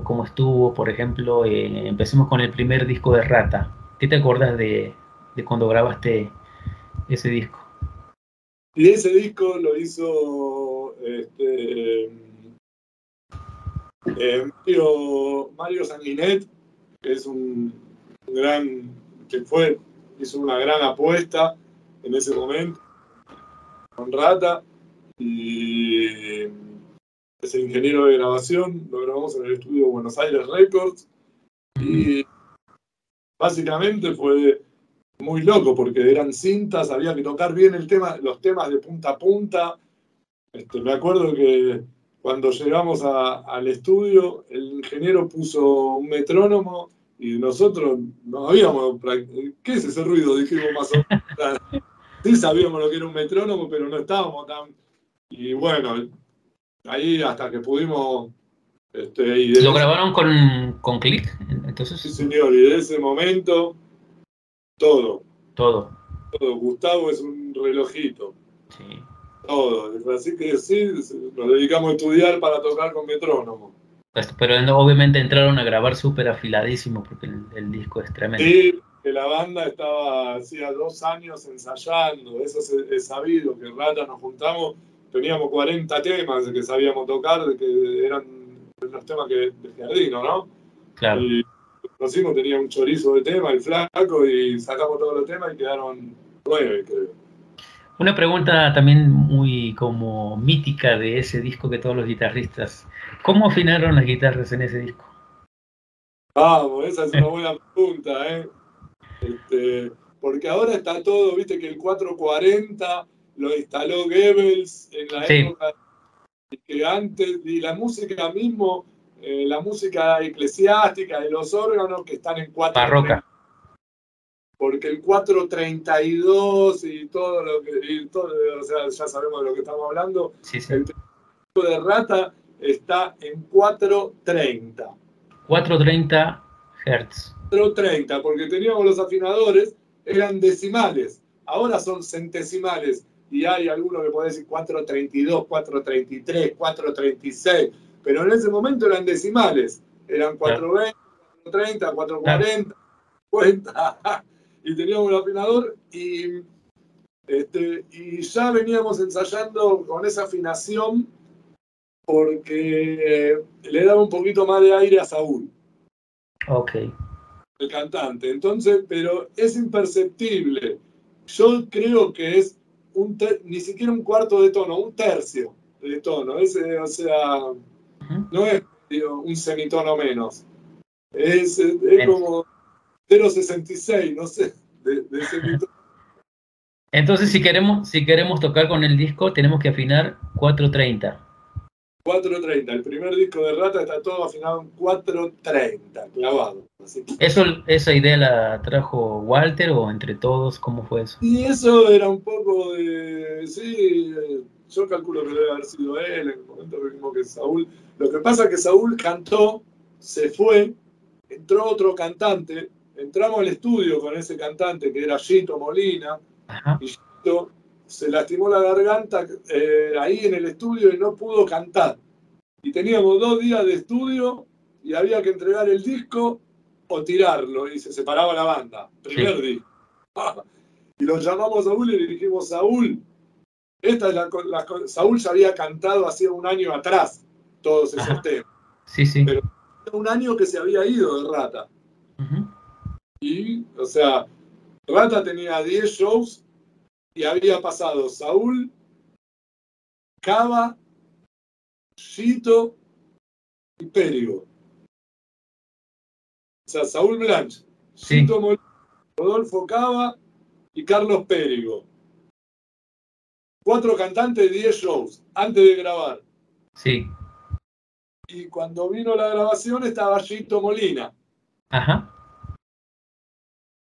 cómo estuvo, por ejemplo, eh, empecemos con el primer disco de Rata. ¿Qué te acuerdas de, de cuando grabaste ese disco? Y ese disco lo hizo este, eh, Mario, Sanguinet, es un, gran, que fue, hizo una gran apuesta en ese momento con Rata y es el ingeniero de grabación, lo grabamos en el estudio Buenos Aires Records y básicamente fue muy loco porque eran cintas, había que tocar bien el tema, los temas de punta a punta. Este, me acuerdo que cuando llegamos al estudio, el ingeniero puso un metrónomo y nosotros no habíamos. ¿Qué es ese ruido? Dijimos más o menos. [laughs] Sí sabíamos lo que era un metrónomo, pero no estábamos tan. Y bueno, ahí hasta que pudimos. Este, ¿Lo grabaron con, con clic? Entonces... Sí, señor, y de ese momento todo. Todo. Todo. Gustavo es un relojito. Sí. Todo. Así que sí, nos dedicamos a estudiar para tocar con metrónomo. Pues, pero obviamente entraron a grabar súper afiladísimo porque el, disco es tremendo. Sí, que la banda estaba hacía dos años ensayando, eso es, sabido, que Rata nos juntamos, teníamos 40 temas que sabíamos tocar, que eran los temas que, de Jardino, ¿no? Claro conocimos, tenía un chorizo de tema, el flaco, y sacamos todos los temas y quedaron nueve, creo. Una pregunta también muy como mítica de ese disco que todos los guitarristas. ¿Cómo afinaron las guitarras en ese disco? Vamos, esa es una [laughs] buena pregunta, ¿eh? Este, porque ahora está todo, viste que el 440 lo instaló Goebbels en la época que antes, y la música mismo eh, la música eclesiástica y los órganos que están en 4 Barroca. Porque el 432 y todo lo que. Y todo, o sea, ya sabemos de lo que estamos hablando. Sí, sí. El tipo de rata está en 430. 430 Hz. 430, porque teníamos los afinadores, eran decimales. Ahora son centesimales. Y hay algunos que pueden decir 432, 433, 436 pero en ese momento eran decimales, eran 420, 430, 440, 50, y teníamos el afinador y, este, y ya veníamos ensayando con esa afinación porque le daba un poquito más de aire a Saúl. Ok. El cantante. Entonces, pero es imperceptible. Yo creo que es un ni siquiera un cuarto de tono, un tercio de tono. Ese, o sea, no es un semitono menos. Es, como 0,66, no sé, de, semitono. Entonces, si queremos, si queremos tocar con el disco, tenemos que afinar 430. 430. El primer disco de Rata está todo afinado en 430, clavado. ¿Eso, ¿Esa idea la trajo Walter o entre todos? ¿Cómo fue eso? Y eso era un poco de. Sí, yo calculo que debe haber sido él en el momento mismo que Saúl. Lo que pasa es que Saúl cantó, se fue, entró otro cantante, entramos al estudio con ese cantante que era Gito Molina, y Gito se lastimó la garganta eh, ahí en el estudio y no pudo cantar. Y teníamos dos días de estudio y había que entregar el disco o tirarlo, y se separaba la banda, primer disco. [laughs] y lo llamamos a Saúl y le dijimos, Saúl, esta es la, Saúl ya había cantado hacía un año atrás todos esos temas. Sí, sí. Pero un año que se había ido de Rata. Y, o sea, Rata tenía 10 shows y había pasado Saúl, Cava, Chito y Périgo. O sea, Saúl Blanche, Chito Rodolfo Cava y Carlos Périgo cuatro cantantes, diez shows, antes de grabar. Sí. Y cuando vino la grabación estaba Gito Molina. Ajá.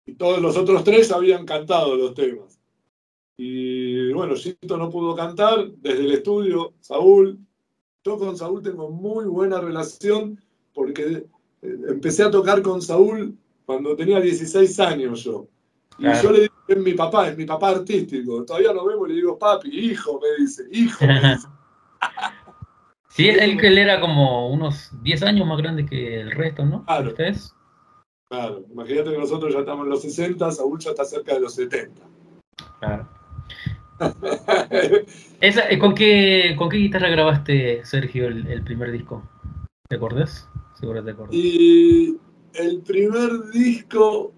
Y todos los otros tres habían cantado los temas. Y bueno, Gito no pudo cantar desde el estudio, Saúl. Yo con Saúl tengo muy buena relación porque eh, empecé a tocar con Saúl cuando tenía 16 años yo. Y Claro. yo le digo, es mi papá, es mi papá artístico. Todavía nos vemos y le digo, papi, hijo, me dice, hijo, me dice. [laughs] Sí, él, él era como unos 10 años más grande que el resto, ¿no? Claro. ¿Ustedes? Claro, imagínate que nosotros ya estamos en los 60, Saúl ya está cerca de los 70. Claro. Esa, eh, ¿con, qué, ¿Con qué guitarra grabaste, Sergio, el, el primer disco? ¿Te acordás? Seguro te acordás. y el primer disco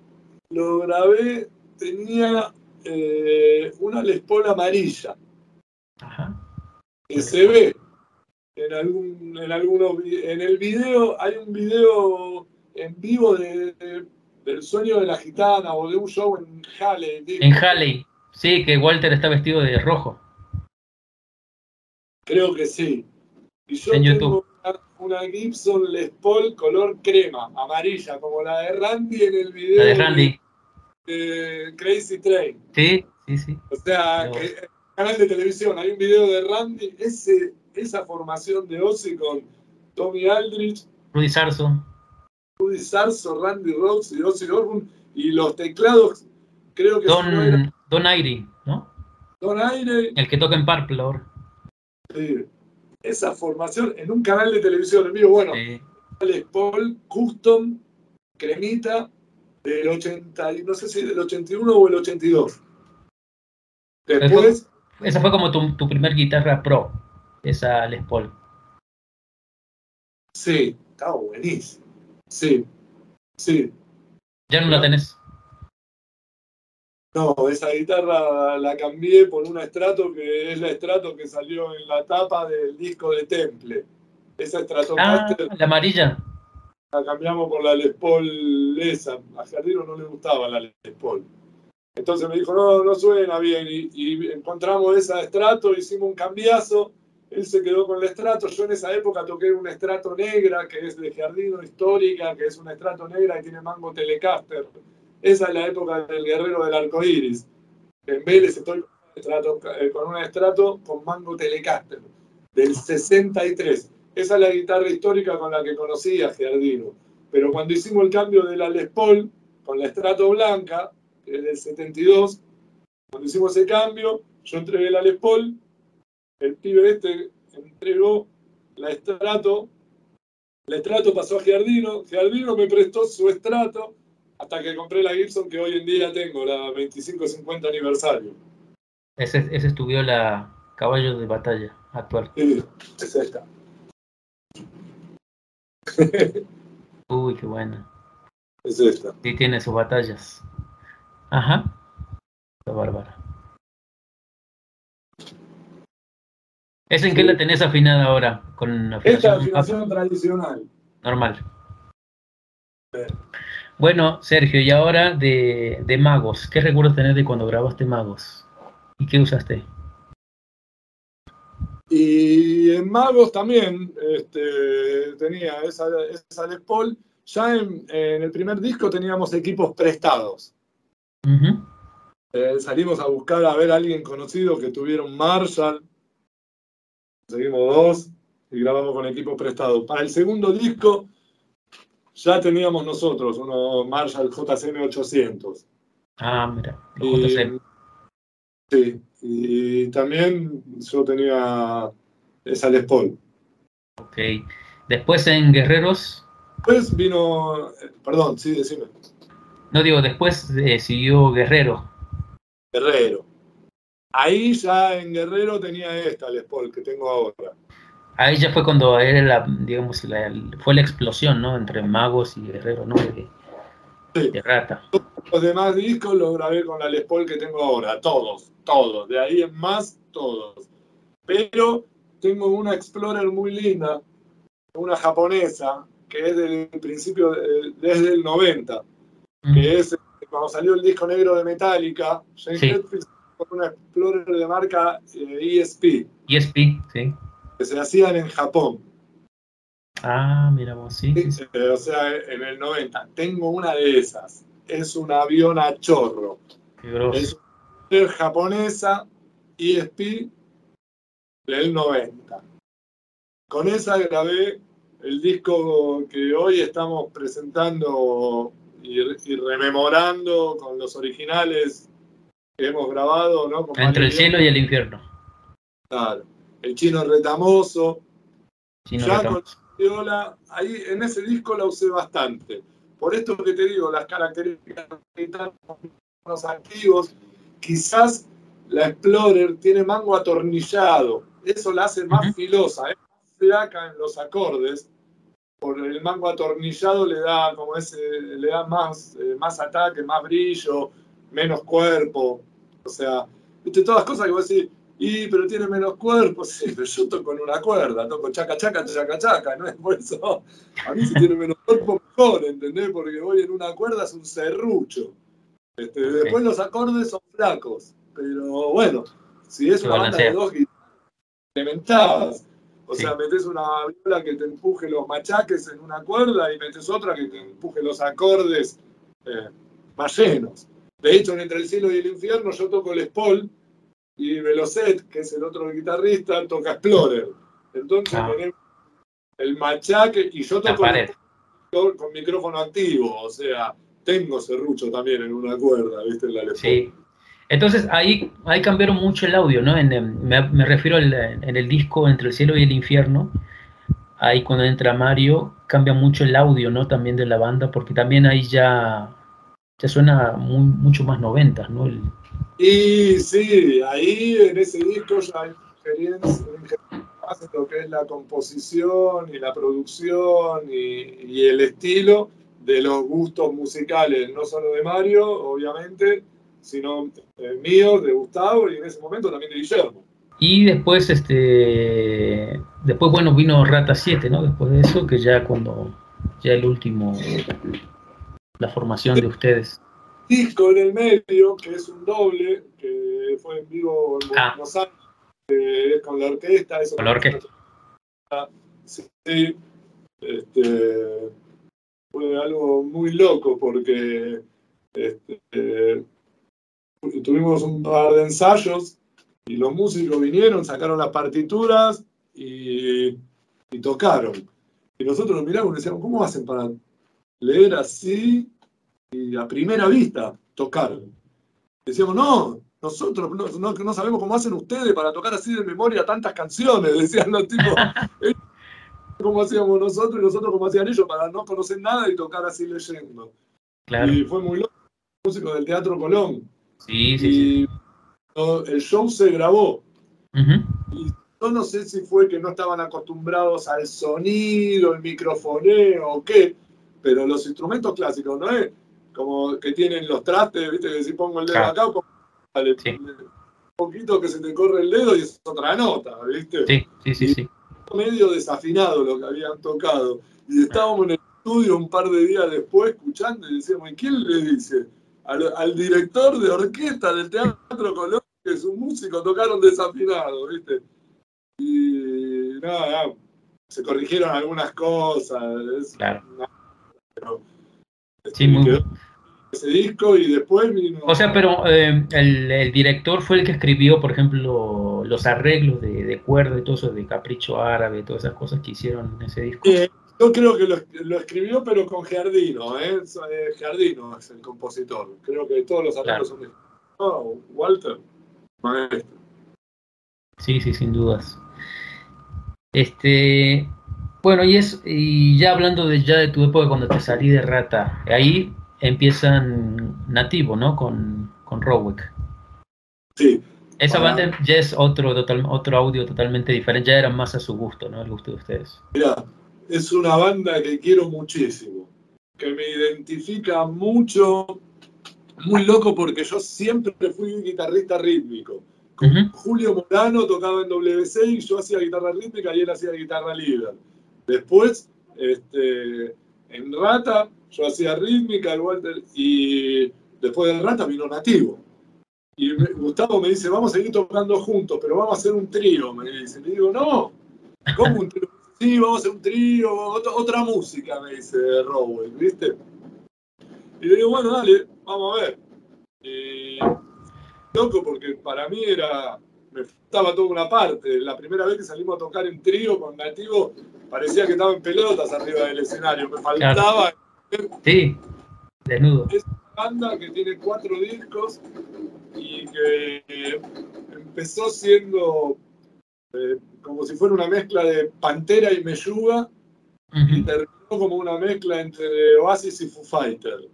lo grabé, tenía eh, una Les Paul amarilla, Ajá. que se ve en algún, en algunos en el video, hay un video en vivo de, de- del sueño de la gitana o de un show en Halle. En Halley. Sí, que Walter está vestido de rojo. Creo que sí. Y yo En tengo YouTube. una, una Gibson Les Paul color crema, amarilla, como la de Randy en el video La de Randy. de Crazy Train. Sí, sí, sí. O sea, que en el canal de televisión hay un video de Randy, ese, esa formación de Ozzy con Tommy Aldrich, Rudy Sarso. Rudy Sarso, Randy Rhodes y Ozzy Osbourne, y los teclados, creo que Don, Don Airy, ¿no? Don Aire, El que toca en Purple ahora. sí. esa formación en un canal de televisión vivo. Bueno, Sí. Les Paul Custom Cremita del 80, y no sé si del 81 o el 82. Después, Esa fue como tu, tu primer guitarra pro, esa Les Paul. sí, estaba buenísimo. Sí, sí. Ya no la tenés. No, esa guitarra la cambié por una estrato que es la estrato que salió en la tapa del disco de Temple. Esa Ah, Stratocaster la amarilla. la cambiamos por la Les Paul esa. A Jardino no le gustaba la Les Paul. Entonces me dijo, no, no suena bien. Y, y encontramos esa estrato, hicimos un cambiazo. Él se quedó con la estrato. Yo en esa época toqué una estrato negra, que es de Jardino histórica, que es una estrato negra y tiene mango Telecaster. Esa es la época del guerrero del arco iris. En Vélez estoy con un estrato, eh, con un con mango Telecaster, del 63. Esa es la guitarra histórica con la que conocí a Giardino. Pero cuando hicimos el cambio de la Les Paul con la estrato blanca, que es del 72, cuando hicimos ese cambio, yo entregué la Les Paul, el pibe este entregó la estrato, la estrato pasó a Giardino, Giardino me prestó su estrato hasta que compré la Gibson que hoy en día tengo, la 25-50 aniversario. Ese, ese es tu viola caballo de batalla actual. Sí, es esta. [laughs] Uy, qué buena. Es esta. Sí, tiene sus batallas. Ajá. Está bárbara. ¿Esa en qué la tenés afinada ahora? Con Esta afinación afinación tradicional. normal. Bueno, Sergio, y ahora de, de Magos. ¿Qué recuerdos tenés de cuando grabaste Magos? ¿Y qué usaste? Y en Magos también este, tenía esa, esa Les Paul. Ya en, en el primer disco teníamos equipos prestados. Eh, salimos a buscar a ver a alguien conocido que tuviera un Marshall. Conseguimos dos y grabamos con equipo prestado. Para el segundo disco ya teníamos nosotros unos Marshall JCM 800. Ah, mira, los Y, JC. sí, y también yo tenía esa Les Paul. Ok. Después en Guerreros, Después vino, perdón, sí, decime, no digo, después eh, siguió Guerrero. Guerrero. Ahí ya en Guerrero tenía esta Les Paul que tengo ahora. Ahí ya fue cuando era la, digamos, la- fue la explosión, ¿no? Entre Magos y Guerrero, ¿no? De, Sí. de rata. Los demás discos los grabé con la Les Paul que tengo ahora, todos, todos, de ahí en más, todos. Pero tengo una Explorer muy linda, una japonesa, que es del principio, de- desde el 90, Mm. que es eh, cuando salió el disco negro de Metallica, James Sí. Con una Explorer de marca eh, ESP, ESP, sí. Que se hacían en Japón. Ah, mira vos, sí. Eh, o sea, en el 90. Tengo una de esas. Es un avión a chorro. Qué grosso. Es una japonesa ESP del 90. Con esa grabé el disco que hoy estamos presentando y, y rememorando con los originales que hemos grabado, ¿no? Con Entre el cielo y el infierno. Claro. El chino retamoso. Chino ya con Viola, ahí en ese disco la usé bastante. Por esto que te digo, las características de los activos, quizás la Explorer tiene mango atornillado. Eso la hace más filosa, es más flaca en los acordes. Por el mango atornillado le da como ese, le da más, eh, más ataque, más brillo, menos cuerpo. O sea, viste todas las cosas que vos decís, y pero tiene menos cuerpo, sí, pero yo toco en una cuerda, toco chaca, chaca, chaca, chaca, no es [laughs] por eso. A mí si tiene menos cuerpo, mejor, ¿entendés? Porque voy en una cuerda, es un serrucho. Este, Después los acordes son flacos, pero bueno, si es una banda de dos guitarras o Sí. sea, metes una viola que te empuje los machaques en una cuerda y metes otra que te empuje los acordes eh, más llenos. De hecho, en Entre el Cielo y el Infierno yo toco el Spol y Velocet, que es el otro guitarrista, toca Explorer. Entonces Ah. tenemos el machaque y yo toco con, con micrófono activo, o sea, tengo serrucho también en una cuerda, ¿viste? En la. Sí. Entonces ahí, ahí cambiaron mucho el audio, ¿no? En, em, me, me refiero al, en el disco Entre el cielo y el infierno. Ahí cuando entra Mario cambia mucho el audio, ¿no? También de la banda, porque también ahí ya, ya suena muy, mucho más noventas, ¿no? El- Y sí, ahí en ese disco ya hay injerencia más en lo que es la composición y la producción y, y el estilo de los gustos musicales, no solo de Mario, obviamente, sino eh, míos, de Gustavo y en ese momento también de Guillermo. Y después, este, después, bueno, vino Rata 7, ¿no? Después de eso, que ya cuando, ya el último, la formación de ustedes. Disco en el medio, que es un doble, que fue en vivo en Ah. Buenos Aires, que es con la orquesta. Eso Con la orquesta. Sí, este, fue algo muy loco porque este, eh, tuvimos un par de ensayos y los músicos vinieron, sacaron las partituras y, y tocaron. Y nosotros nos miramos y decíamos, ¿cómo hacen para leer así y a primera vista tocar? Decíamos, no, nosotros no, no- no sabemos cómo hacen ustedes para tocar así de memoria tantas canciones, [laughs] decían los tipos. [laughs] cómo hacíamos nosotros y nosotros cómo hacían ellos para no conocer nada y tocar así leyendo. Claro. Y fue muy loco, músico del Teatro Colón. Sí, sí. Y el show se grabó. Ujú. Yo no sé si fue que no estaban acostumbrados al sonido, el microfoneo o qué, pero los instrumentos clásicos, ¿no es? Como que tienen los trastes, ¿viste? Que si pongo el dedo Claro. acá, pongo- dale, Sí. un poquito que se te corre el dedo y es otra nota, ¿viste? Sí, sí, sí, sí. medio desafinado lo que habían tocado. Y estábamos en el estudio un par de días después escuchando y decíamos, ¿y quién le dice? Al, al director de orquesta del Teatro Colón que sus músicos tocaron desafinado, ¿viste? Y nada, se corrigieron algunas cosas. es- Claro. Pero, Sí, muy quedó ese disco y después vino... O sea, pero eh, el, el director fue el que escribió, por ejemplo, los arreglos de, de cuerda y todo eso, de capricho árabe, todas esas cosas que hicieron en ese disco. Eh, yo creo que lo, lo escribió, pero con Giardino, ¿eh? Es, eh, Giardino es el compositor. Creo que todos los arreglos son de oh, Walter, maestro. Sí, sí, sin dudas. Este, bueno, y es, y ya hablando de ya de tu época cuando te salí de Rata, ahí empiezan Nativo, ¿no? Con, con Rowick. Sí, Esa banda ya es otro, total, otro audio totalmente diferente, ya era más a su gusto, ¿no? El gusto de ustedes. mira, es una banda que quiero muchísimo, que me identifica mucho, muy loco porque yo siempre fui un guitarrista rítmico. Con. Julio Morano tocaba en WC y yo hacía guitarra rítmica y él hacía guitarra líder. Después, este, en Rata, yo hacía rítmica, el Walter, y después del Rata vino Nativo. Y Gustavo me dice, vamos a seguir tocando juntos, pero vamos a hacer un trío, me dice. Le digo, no, ¿cómo un trío? sí, vamos a hacer un trío, otra, música, me dice Rowell, ¿viste? Y le digo, bueno, dale, vamos a ver. Y loco, porque para mí era, me faltaba toda una parte. La primera vez que salimos a tocar en trío con Nativo, parecía que estaba en pelotas arriba del escenario. Me faltaba. Sí, desnudo. Es una banda que tiene cuatro discos y que empezó siendo eh, como si fuera una mezcla de Pantera y Meyuga y terminó como una mezcla entre Oasis y Foo Fighter.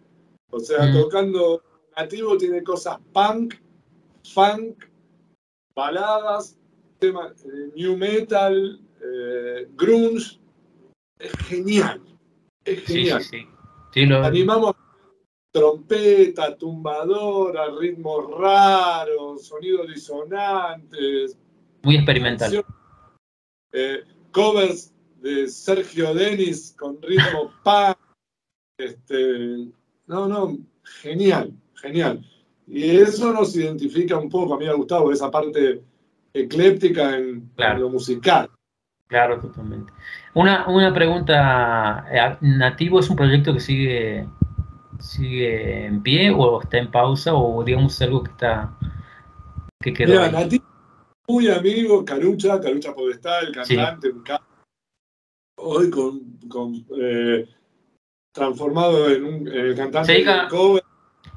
O sea, tocando nativo tiene cosas punk, funk, baladas, tema, eh, new metal, eh, grunge. Es genial. Es genial. Sí, sí, Animamos trompeta, tumbadora, ritmos raros, sonidos disonantes. Muy experimental. Eh, covers de Sergio Denis con ritmo [laughs] punk. Este, no, no, genial, genial. Y eso nos identifica un poco, a mí me ha gustado esa parte ecléptica en, lo musical. Claro, totalmente. Una, una pregunta, eh, ¿Nativo es un proyecto que sigue, sigue en pie o está en pausa o digamos algo que está que quedó Mira, Nativo muy amigo, Carucha, Carucha Podestal, cantante, un hoy con, con eh, transformado en un cantante de cover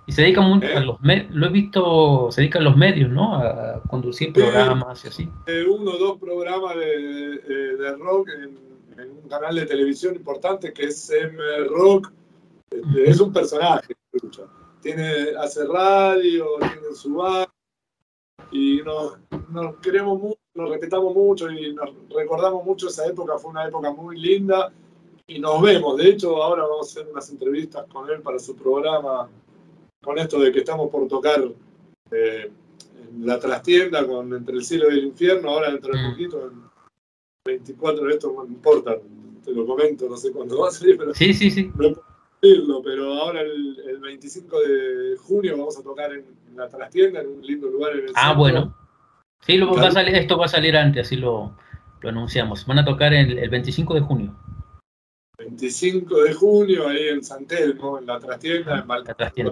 y se dedica mucho a eh. los medios, lo he visto, se dedica a los medios, ¿no? A conducir programas y así. Eh, uno o dos programas de, de, rock en, un canal de televisión importante que es M Rock. Este, es un personaje, tiene, hace radio, tiene su bar y nos, nos queremos mucho, nos respetamos mucho y nos recordamos mucho esa época, fue una época muy linda y nos vemos. De hecho, ahora vamos a hacer unas entrevistas con él para su programa con esto de que estamos por tocar eh, en la trastienda con Entre el cielo y el infierno, ahora dentro de mm. poquito, en 24 de esto no importa, te lo comento, no sé cuándo va a salir, pero sí, sí, sí. no puedo decirlo, pero ahora el, 25 de junio vamos a tocar en, la trastienda, en un lindo lugar en el Ah, bueno. Sí, lo, va a salir, esto va a salir antes, así lo, lo anunciamos. Van a tocar el, el 25 de junio. 25 de junio, ahí en San Telmo, en la trastienda, en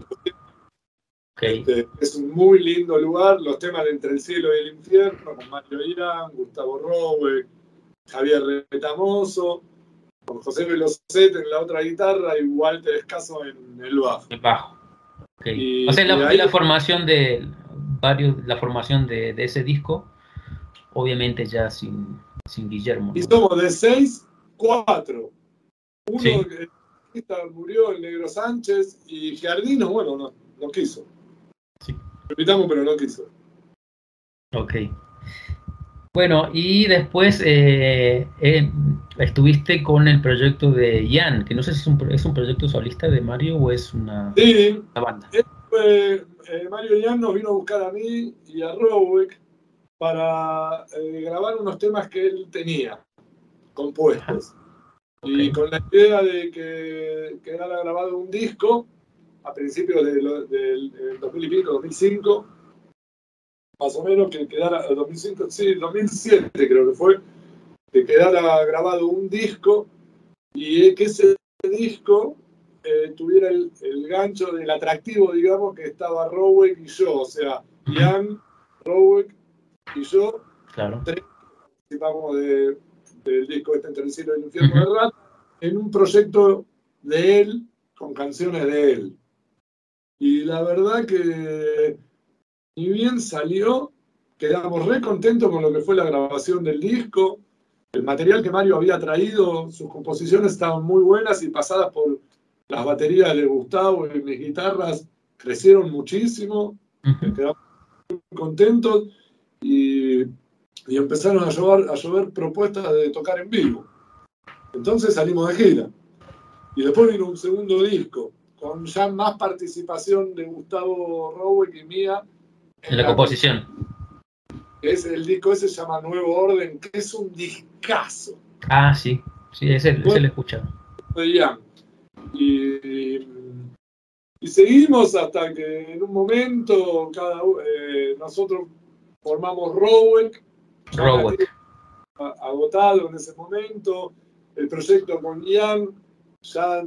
Malta. Este, es un muy lindo lugar, los temas de Entre el Cielo y el Infierno, con Mario Irán, Gustavo Rowe, Javier Retamoso, con José Velocet en la otra guitarra y Walter Escaso en el bajo. El bajo. o sea, la, la formación de varios, la formación de, ese disco, obviamente ya sin, sin Guillermo. Y somos de seis, cuatro. Uno que murió, el Negro Sánchez, y Jardino, bueno, no, no quiso. Sí. Lo pero no quiso. Ok. Bueno, y después eh, eh, estuviste con el proyecto de Ian, que no sé si es un, es un proyecto solista de Mario o es una, sí, banda. Eh, Mario Ian nos vino a buscar a mí y a Rowick para grabar unos temas que él tenía compuestos. Y con la idea de que quedara grabado un disco a principios del, del 2005, más o menos, que quedara, 2005, sí, 2007 creo que fue, que quedara grabado un disco y que ese disco eh, tuviera el, gancho del atractivo, digamos, que estaba Rowick y yo, o sea, Ian, Rowick y yo, claro. participamos de, del disco este entre el cielo y el infierno de Rat, en un proyecto de él, con canciones de él. Y la verdad que ni bien salió, quedamos re contentos con lo que fue la grabación del disco. El material que Mario había traído, sus composiciones estaban muy buenas y pasadas por las baterías de Gustavo y mis guitarras crecieron muchísimo. Quedamos muy contentos y, y empezaron a llover, a llover propuestas de tocar en vivo. Entonces salimos de gira. Y después vino un segundo disco con ya más participación de Gustavo Rowe y mía. En, la, composición. Es, el disco ese se llama Nuevo Orden, que es un discazo. Ah, sí, sí, ese, ese lo he escuchado. Y, y, seguimos hasta que en un momento cada eh, nosotros formamos Rowek. Rowek. agotado en ese momento. El proyecto con Ian ya,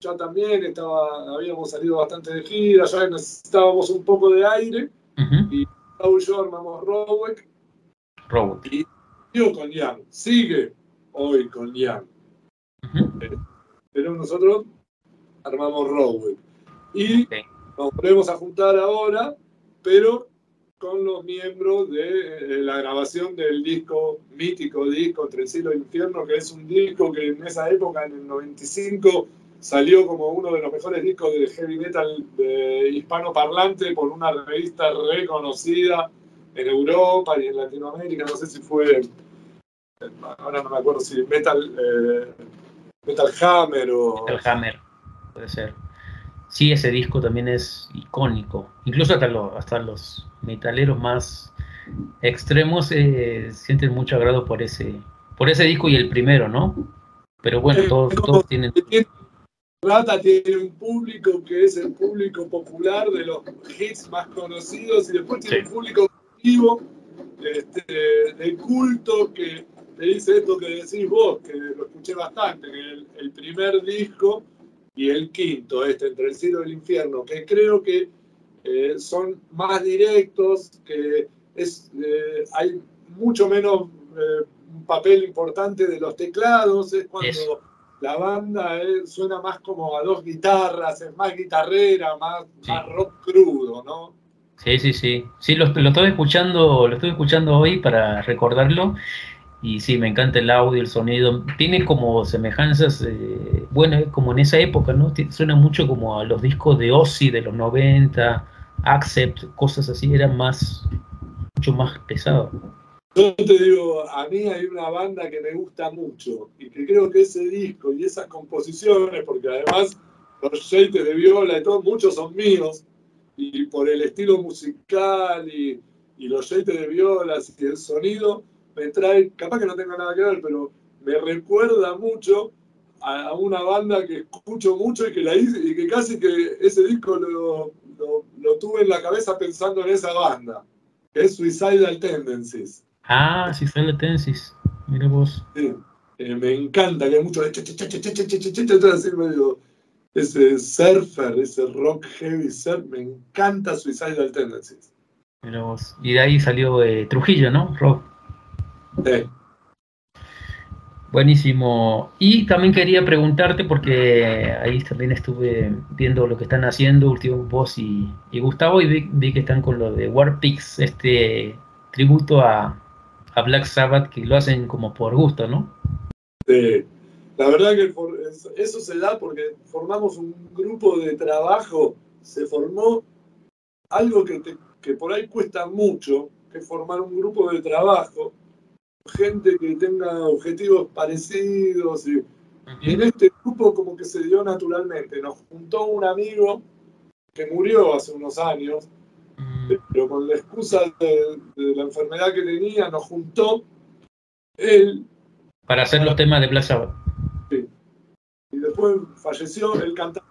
ya también estaba, habíamos salido bastante de gira, ya necesitábamos un poco de aire. Y Paul y yo armamos Rowek. Y yo con Ian, sigue hoy con Ian. Pero nosotros armamos Rowek. Y nos volvemos a juntar ahora, pero con los miembros de la grabación del disco, mítico disco Entre el cielo e el infierno, que es un disco que en esa época, en el 95, salió como uno de los mejores discos de heavy metal de hispano parlante por una revista reconocida en Europa y en Latinoamérica, no sé si fue, ahora no me acuerdo si Metal, eh, metal Hammer o... Metal Hammer, puede ser sí, ese disco también es icónico. Incluso hasta, hasta los metaleros más extremos eh, sienten mucho agrado por ese, por ese disco y el primero, ¿no? Pero bueno, todos, todos tienen... Rata tiene un público que es el público popular de los hits más conocidos y después tiene un público activo este, de culto que te dice esto que decís vos, que lo escuché bastante, que el primer disco y el quinto, este, entre el cielo y el infierno, que creo que eh, son más directos, que es, eh, hay mucho menos eh, un papel importante de los teclados, es cuando la banda suena más como a dos guitarras, es más guitarrera, más, rock crudo, ¿no? Sí, sí, sí. Sí, lo, lo, estoy escuchando, lo estoy escuchando hoy para recordarlo y sí, me encanta el audio, el sonido. Tiene como semejanzas, eh, bueno, como en esa época, ¿no? Suena mucho como a los discos de Ozzy de los 90, Accept, cosas así, eran más, mucho más pesados. Yo te digo, a mí hay una banda que me gusta mucho y que creo que ese disco y esas composiciones, porque además los jeites de viola y todo, muchos son míos, y por el estilo musical y, los jeites de violas y el sonido, me trae, capaz que no tenga nada que ver, pero me recuerda mucho a, una banda que escucho mucho y que la hice, y que casi que ese disco lo, lo, tuve en la cabeza pensando en esa banda, que es Suicidal Tendencies. Ah, Suicidal Tendencies, mira vos. Sí, me encanta, que hay mucho ese surfer, ese rock heavy surf, me encanta Suicidal Tendencies. Mira vos. Y de ahí salió Trujillo, ¿no? Rock. Buenísimo. Y también quería preguntarte, porque ahí también estuve viendo lo que están haciendo último vos y, Gustavo, y vi, que están con lo de Warpix, este tributo a, Black Sabbath, que lo hacen como por gusto, ¿no? Sí. La verdad que eso se da porque formamos un grupo de trabajo, se formó algo que, que por ahí cuesta mucho, que formar un grupo de trabajo gente que tenga objetivos parecidos. Y, en este grupo como que se dio naturalmente. Nos juntó un amigo que murió hace unos años. Pero con la excusa de, la enfermedad que tenía, nos juntó él. Para hacer los temas de Plaza Sí. Y después falleció el cantante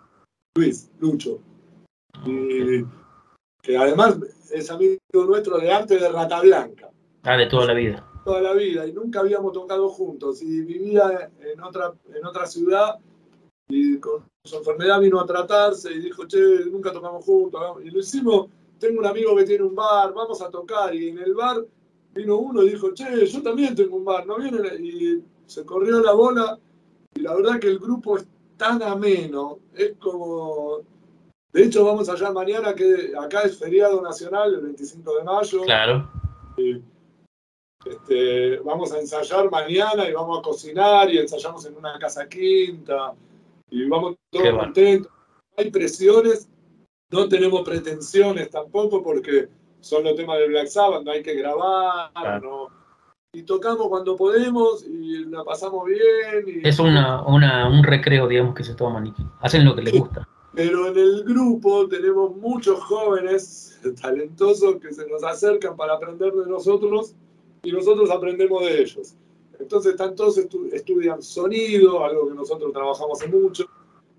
Luis, Lucho. Y que además es amigo nuestro de antes de Rata Blanca. Ah, de toda la vida toda la vida y nunca habíamos tocado juntos. Y vivía en otra, en otra ciudad y con su enfermedad vino a tratarse y dijo, che, nunca tocamos juntos. Y lo hicimos, tengo un amigo que tiene un bar, vamos a tocar. Y en el bar vino uno y dijo, che, yo también tengo un bar, ¿no viene? Y se corrió la bola y la verdad que el grupo es tan ameno, es como... De hecho, vamos allá mañana, que acá es feriado nacional, el 25 de mayo. Claro. Este, vamos a ensayar mañana y vamos a cocinar y ensayamos en una casa quinta y vamos todos contentos. hay presiones, no tenemos pretensiones tampoco porque son los temas de Black Sabbath, no hay que grabar, y tocamos cuando podemos y la pasamos bien. es una, un recreo, digamos, que se toman y hacen lo que les gusta. Pero en el grupo tenemos muchos jóvenes [laughs] talentosos que se nos acercan para aprender de nosotros y nosotros aprendemos de ellos. Entonces están todos estudian sonido, algo que nosotros trabajamos mucho,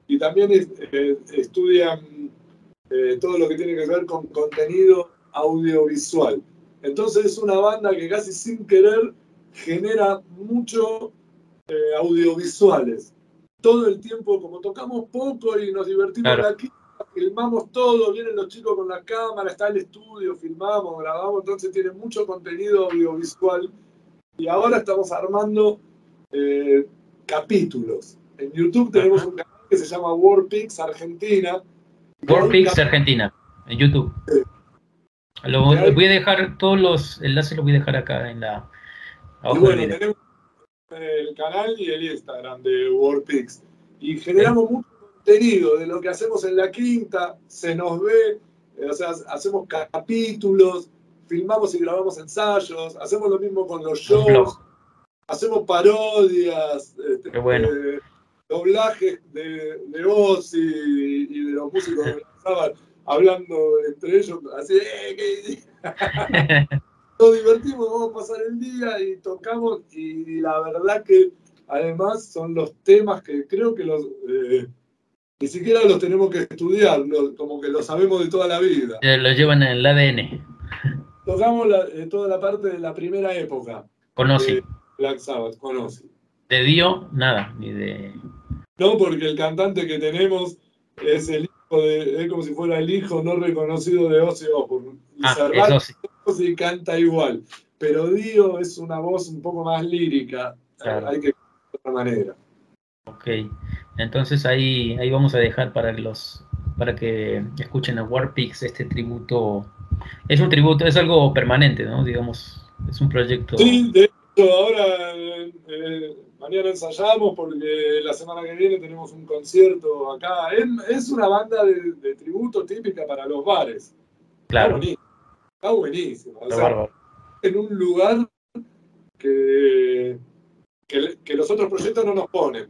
y también eh, estudian eh, todo lo que tiene que ver con contenido audiovisual. Entonces es una banda que casi sin querer genera mucho eh, audiovisuales. Todo el tiempo, como tocamos poco y nos divertimos aquí, filmamos todo, vienen los chicos con la cámara, está el estudio, filmamos, grabamos, entonces tiene mucho contenido audiovisual. Y ahora estamos armando eh, capítulos. En YouTube tenemos un canal que se llama Warpix Argentina. Warpix Argentina, en YouTube. Lo, voy a dejar, todos los enlaces los voy a dejar acá en la. Y bueno, tenemos el canal y el Instagram de Warpix. Y generamos mucho contenido de lo que hacemos en la quinta, se nos ve, o sea, hacemos capítulos, filmamos y grabamos ensayos, hacemos lo mismo con los shows, hacemos parodias, este, eh, doblajes de, de voz y, de los músicos que estaban hablando entre ellos, así, eh, [laughs] nos divertimos, vamos a pasar el día y tocamos y, la verdad que además son los temas que creo que los... Eh, ni siquiera los tenemos que estudiar, como que lo sabemos de toda la vida. Lo llevan en el ADN. Tocamos toda la parte de la primera época. Conocí. Black Sabbath, conoce. De Dio, nada, ni de. No, porque el cantante que tenemos es el hijo de. es como si fuera el hijo no reconocido de Ozzy Osbourne. Y ah, y canta igual. Pero Dio es una voz un poco más lírica. Hay que de otra manera. Ok. Entonces ahí, ahí vamos a dejar para los para que escuchen a Warpix este tributo. Es un tributo, es algo permanente, ¿no? Digamos, es un proyecto. Sí, de ahora, eh, mañana ensayamos porque la semana que viene tenemos un concierto acá. Es, una banda de, tributo típica para los bares. Claro. Está buenísimo. en un lugar que, que, los otros proyectos no nos ponen.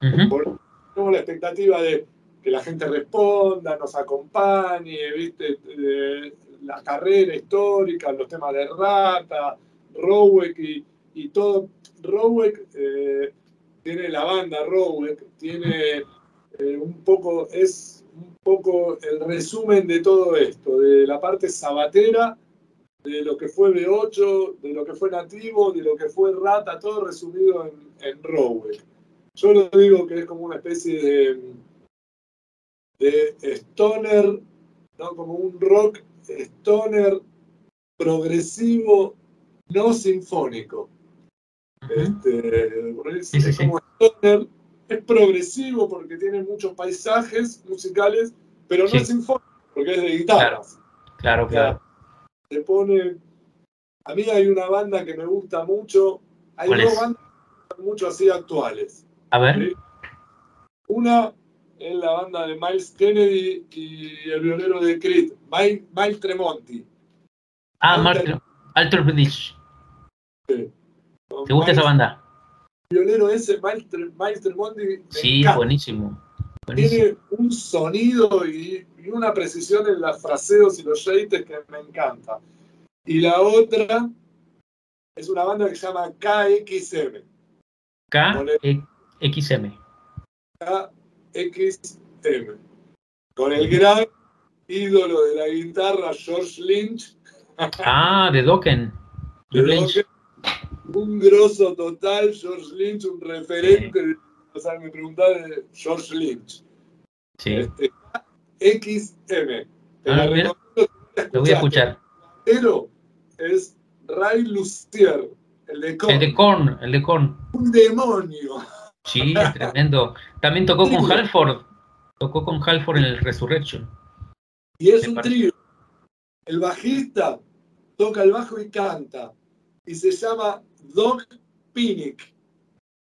Tenemos la expectativa de que la gente responda, nos acompañe, ¿viste? Eh, la carrera histórica, los temas de rata, Rowek y, todo. Rowek eh, tiene la banda Rowek, tiene eh, un poco, es un poco el resumen de todo esto, de la parte sabatera, de lo que fue B8, de lo que fue Nativo, de lo que fue Rata, todo resumido en, en. Yo lo digo que es como una especie de, de stoner, como un rock stoner progresivo no sinfónico. Este, es, como es progresivo porque tiene muchos paisajes musicales, pero no es sinfónico porque es de guitarras. Claro, claro. Se pone. A mí hay una banda que me gusta mucho. Hay dos bandas que me mucho así actuales. A ver. Una es la banda de Miles Kennedy y el violero de Creed, Miles, Tremonti. Ah, Miles Alter Bridge. ¿Te gusta esa banda? Violero ese, Miles Tremonti. Sí, buenísimo, Tiene un sonido y, una precisión en los fraseos y los shaders que me encanta. Y la otra es una banda que se llama KXM. KXM. KXM. Con el gran ídolo de la guitarra, George Lynch, Ah, de Dokken. Un grosso total, George Lynch, un referente. O sea, me preguntaba de George Lynch. Sí. Este, XM. Ah, lo voy a escuchar. Pero es Ray Lucier, el de Korn. El de Korn, el de Korn. Un demonio. Sí, tremendo. También tocó con Halford. Tocó con Halford en el Resurrection. Y es un trío. El bajista toca el bajo y canta. Y se llama Doc Pinnick.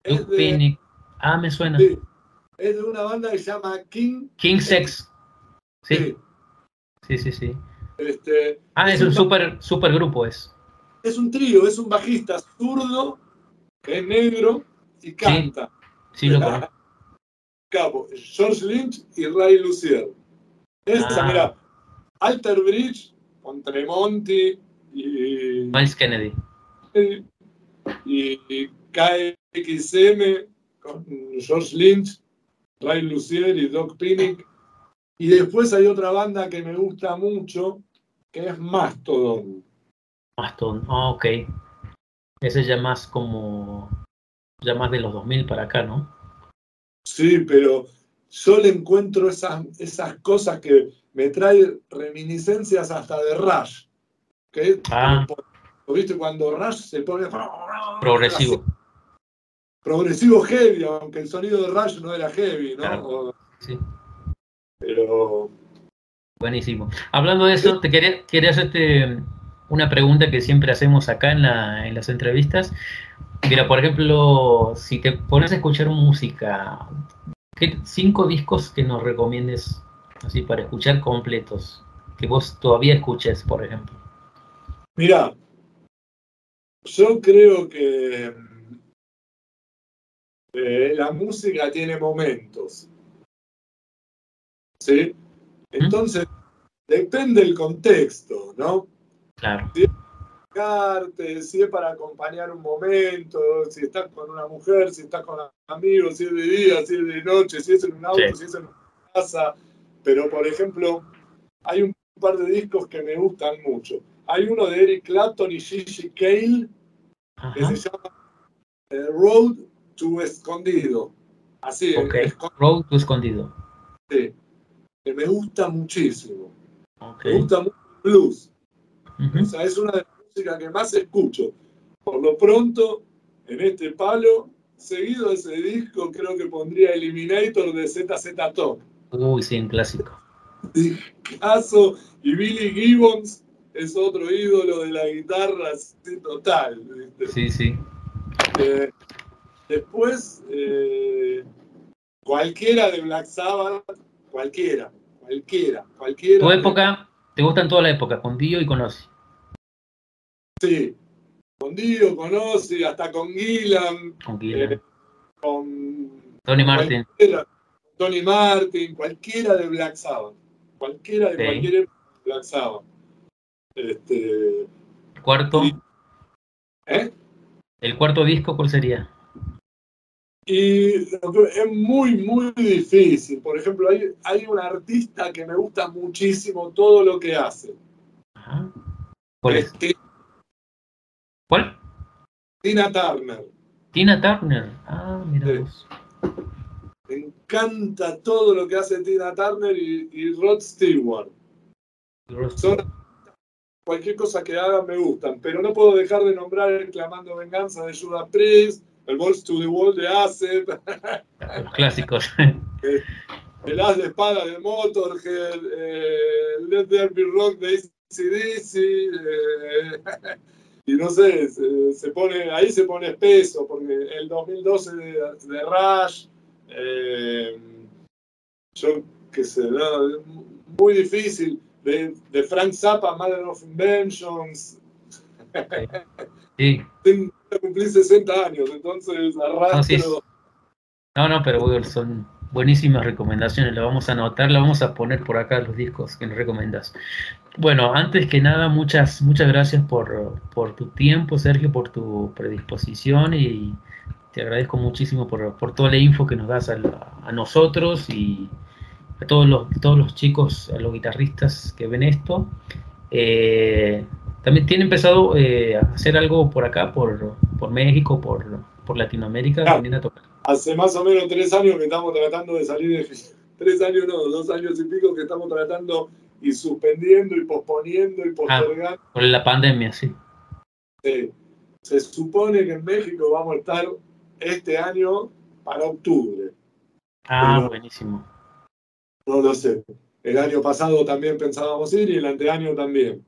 Doc Pinnick. Ah, me suena. es de una banda que se llama King. King Sex. Sí. Sí, sí, sí. Este, ah, es, un, super, super grupo es. Es un trío, es un bajista zurdo, que es negro y canta. Sí, lo conozco. Capo, George Lynch y Ray Lucier. Esa, ah. mira, Alter Bridge con Tremonti y. Miles Kennedy. Y, KXM con George Lynch, Ray Lucier y Doc Pinnick. Y después hay otra banda que me gusta mucho, que es Mastodon. Mastodon, ah, ok. Ese ya más como, ya más de los 2000 para acá, ¿no? Sí, pero yo le encuentro esas, esas cosas que me traen reminiscencias hasta de Rush. ¿okay? Ah. ¿Viste? Cuando Rush se pone... Progresivo. Progresivo heavy, aunque el sonido de Rush no era heavy, ¿no? Claro. Sí. Pero... Buenísimo. Hablando de eso, te quería, quería hacerte una pregunta que siempre hacemos acá en, la, en las entrevistas. Mira, por ejemplo, si te pones a escuchar música, ¿qué cinco discos que nos recomiendes así para escuchar completos? Que vos todavía escuches, por ejemplo. Mira, yo creo que eh, la música tiene momentos. ¿Sí? Entonces, depende del contexto, ¿no? Claro. Si es para si es para acompañar un momento, si estás con una mujer, si estás con amigos, si es de día, si es de noche, si es en un auto, si es en una casa. Pero, por ejemplo, hay un par de discos que me gustan mucho. Hay uno de Eric Clapton y Gigi Cale que se llama eh, Road to Escondido. Así, okay. Road to Escondido. Sí que me gusta muchísimo. Me gusta mucho el blues. O sea, es una de las músicas que más escucho. Por lo pronto, en este palo, seguido de ese disco, creo que pondría Eliminator de ZZ Top. Uy, sí, un clásico. Caso y Billy Gibbons es otro ídolo de la guitarra así, total. Sí, sí. Eh, después, eh, cualquiera de Black Sabbath Cualquiera, cualquiera, cualquiera. ¿Tu época? ¿Te gustan todas las épocas? ¿Con Dio y con Ozzy? Sí, con Dio, con Ozzy, hasta con Gillan. Con Gillan. Eh, con Tony Martin. Tony Martin, cualquiera de Black Sabbath. Cualquiera de cualquier época de Black Sabbath. Este, ¿Cuarto? ¿Eh? ¿El cuarto disco cuál sería? Y es muy, muy difícil. Por ejemplo, hay, hay un artista que me gusta muchísimo todo lo que hace. ¿Cuál es? ¿Cuál? Tina Turner. Tina Turner. Ah, mira Me encanta todo lo que hace Tina Turner y, Rod Stewart. Cualquier cosa que hagan me gustan, pero no puedo dejar de nombrar el Clamando Venganza de Judas Priest, el Balls to the Wall de Acid. Los clásicos. [laughs] el, As de Espada de Motorhead, eh, el Let There Be Rock de ACDC. Eh, [laughs] y no sé, se, pone, ahí se pone espeso, porque el 2012 de, de Rush, eh, yo qué sé, muy difícil. De, de, Frank Zappa, Mother of Inventions. Sí [laughs] cumplir 60 años, entonces arrastro. No, no, pero son buenísimas recomendaciones, la vamos a anotar, la vamos a poner por acá los discos que nos recomendas. Bueno, antes que nada, muchas, muchas gracias por, por tu tiempo, Sergio, por tu predisposición y te agradezco muchísimo por, por toda la info que nos das a, a, nosotros y a todos los, todos los chicos, a los guitarristas que ven esto. Eh, también tiene empezado eh, a hacer algo por acá, por, por México, por, por Latinoamérica, a tocar. Hace más o menos tres años que estamos tratando de salir de... [laughs] Tres años no, dos años y pico que estamos tratando y suspendiendo y posponiendo y ah, postergando. por la pandemia, sí. sí. Se supone que en México vamos a estar este año para octubre. Ah, buenísimo. No lo sé. El año pasado también pensábamos ir y el anteaño también.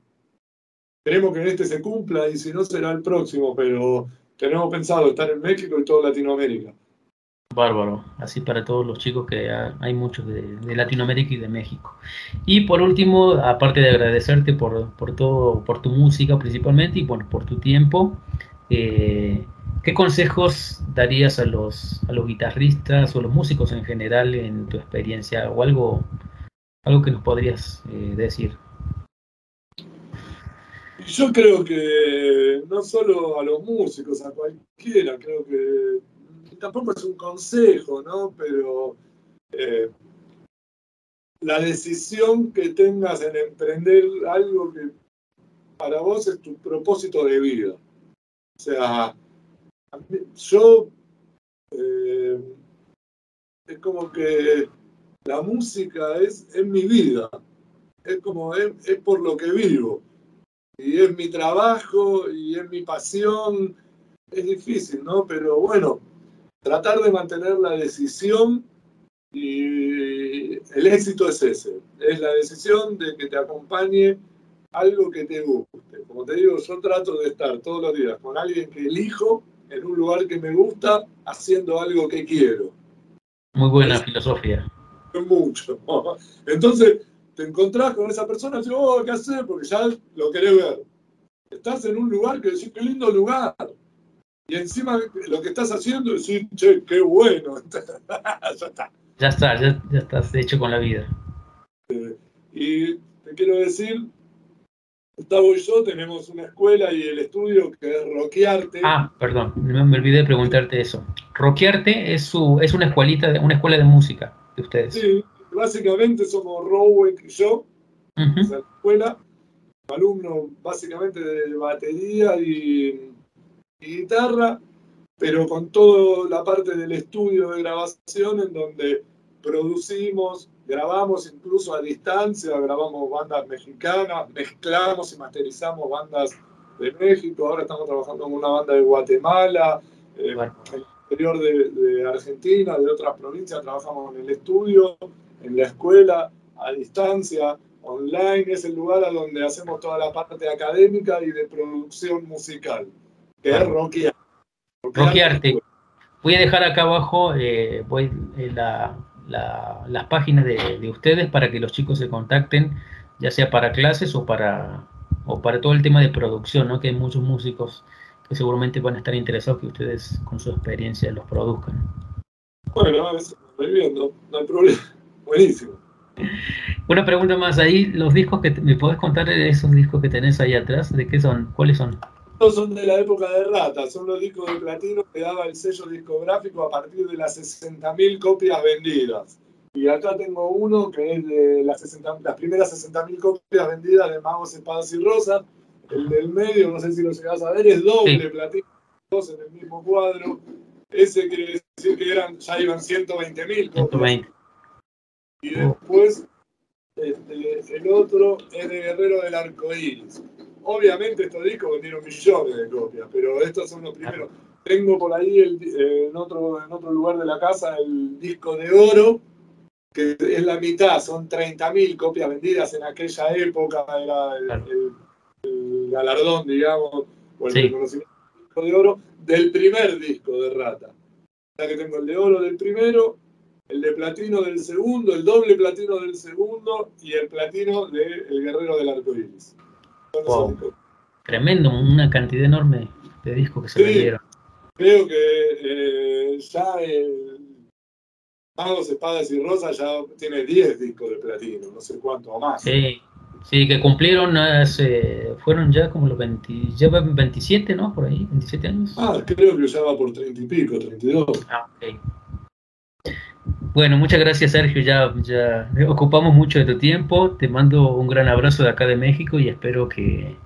Esperemos que en este se cumpla y si no será el próximo, pero tenemos pensado estar en México y toda Latinoamérica. Bárbaro, así para todos los chicos que hay muchos de, Latinoamérica y de México. Y por último, aparte de agradecerte por, por todo, por tu música principalmente y por, por tu tiempo, eh, ¿qué consejos darías a los, a los guitarristas o a los músicos en general en tu experiencia o algo, algo que nos podrías eh, decir? Yo creo que no solo a los músicos, a cualquiera, creo que tampoco es un consejo, ¿no? Pero eh, la decisión que tengas en emprender algo que para vos es tu propósito de vida. O sea, yo eh, es como que la música es, es mi vida, es como es, es por lo que vivo. Y es mi trabajo y es mi pasión. Es difícil, ¿no? Pero bueno, tratar de mantener la decisión y el éxito es ese, es la decisión de que te acompañe algo que te guste. Como te digo, yo trato de estar todos los días con alguien que elijo en un lugar que me gusta, haciendo algo que quiero. Muy buena filosofía. Mucho. [laughs] Entonces, te encontrás con esa persona y dices, oh, ¿qué hacer? Porque ya lo querés ver. Estás en un lugar que decís, qué lindo lugar. Y encima lo que estás haciendo es decir, che, qué bueno. [laughs] ya está. Ya está, ya, ya estás hecho con la vida. Eh, y te quiero decir, Gustavo y yo tenemos una escuela y el estudio que es Roquearte. Ah, perdón, me, olvidé de preguntarte eso. Roquearte es, su, es una, escuelita de, una escuela de música de ustedes. Sí, básicamente somos Roweck y yo, esa escuela, alumnos básicamente de batería y, y guitarra, pero con toda la parte del estudio de grabación en donde producimos, grabamos incluso a distancia, grabamos bandas mexicanas, mezclamos y masterizamos bandas de México, ahora estamos trabajando con una banda de Guatemala, eh, en el interior de, Argentina, de otras provincias, trabajamos en el estudio, en la escuela, a distancia, online, es el lugar a donde hacemos toda la parte académica y de producción musical, que es Rocky Arte. Voy a dejar acá abajo eh, voy, eh, la, las páginas de, ustedes para que los chicos se contacten, ya sea para clases o para, o para todo el tema de producción, ¿no? que hay muchos músicos que seguramente van a estar interesados que ustedes con su experiencia los produzcan. Bueno, estoy viendo, no hay problema. [laughs] Buenísimo. Una pregunta más ahí, los discos que me podés contar de esos discos que tenés ahí atrás, ¿de qué son? ¿Cuáles son? Son de la época de Rata, son los discos de platino que daba el sello discográfico a partir de las 60.000 copias vendidas. Y acá tengo uno que es de las, 60, las primeras 60.000 copias vendidas de Magos, Espadas y Rosas. El del medio, no sé si lo llegás a ver, es doble platino, dos en el mismo cuadro. Ese quiere decir que eran, ya iban 120.000 copias. Y después este, el otro es de Guerrero del Arco Iris. Obviamente estos discos vendieron millones de copias, pero estos son los primeros. Tengo por ahí eh, en, otro, en otro lugar de la casa el disco de oro, que es la mitad, son 30.000 copias vendidas en aquella época, era el, galardón, digamos, o el reconocimiento del disco de oro del primer disco de Rata. Ya que tengo el de oro del primero, el de platino del segundo, el doble platino del segundo y el platino del Guerrero del Arco Iris. Tremendo, una cantidad enorme de discos que se vendieron. Creo que eh, ya el Magos, Espadas y Rosas ya tiene 10 discos de platino, no sé cuánto o más. Sí, sí que cumplieron hace, fueron ya como los 20, ya 27, ¿no? Por ahí, 27 años. Ah, creo que ya va por 30 y pico, 32. Ah, ok. Bueno, muchas gracias Sergio, ya, ya ocupamos mucho de tu tiempo, te mando un gran abrazo de acá de México y espero que...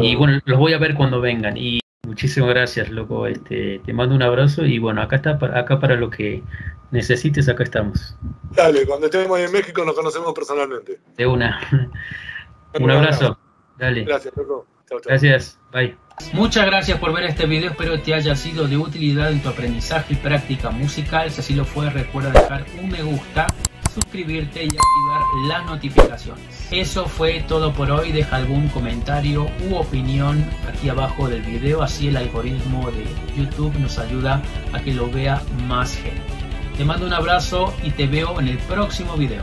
Y bueno, los voy a ver cuando vengan y muchísimas gracias, loco, este, te mando un abrazo y bueno, acá está, acá para lo que necesites, acá estamos. Dale, cuando estemos en México nos conocemos personalmente. De una. [laughs] un abrazo. Dale. Gracias, loco. Gracias, bye. Muchas gracias por ver este video, espero te haya sido de utilidad en tu aprendizaje y práctica musical. Si así lo fue, recuerda dejar un me gusta, suscribirte y activar las notificaciones. Eso fue todo por hoy, deja algún comentario u opinión aquí abajo del video, así el algoritmo de YouTube nos ayuda a que lo vea más gente. Te mando un abrazo y te veo en el próximo video.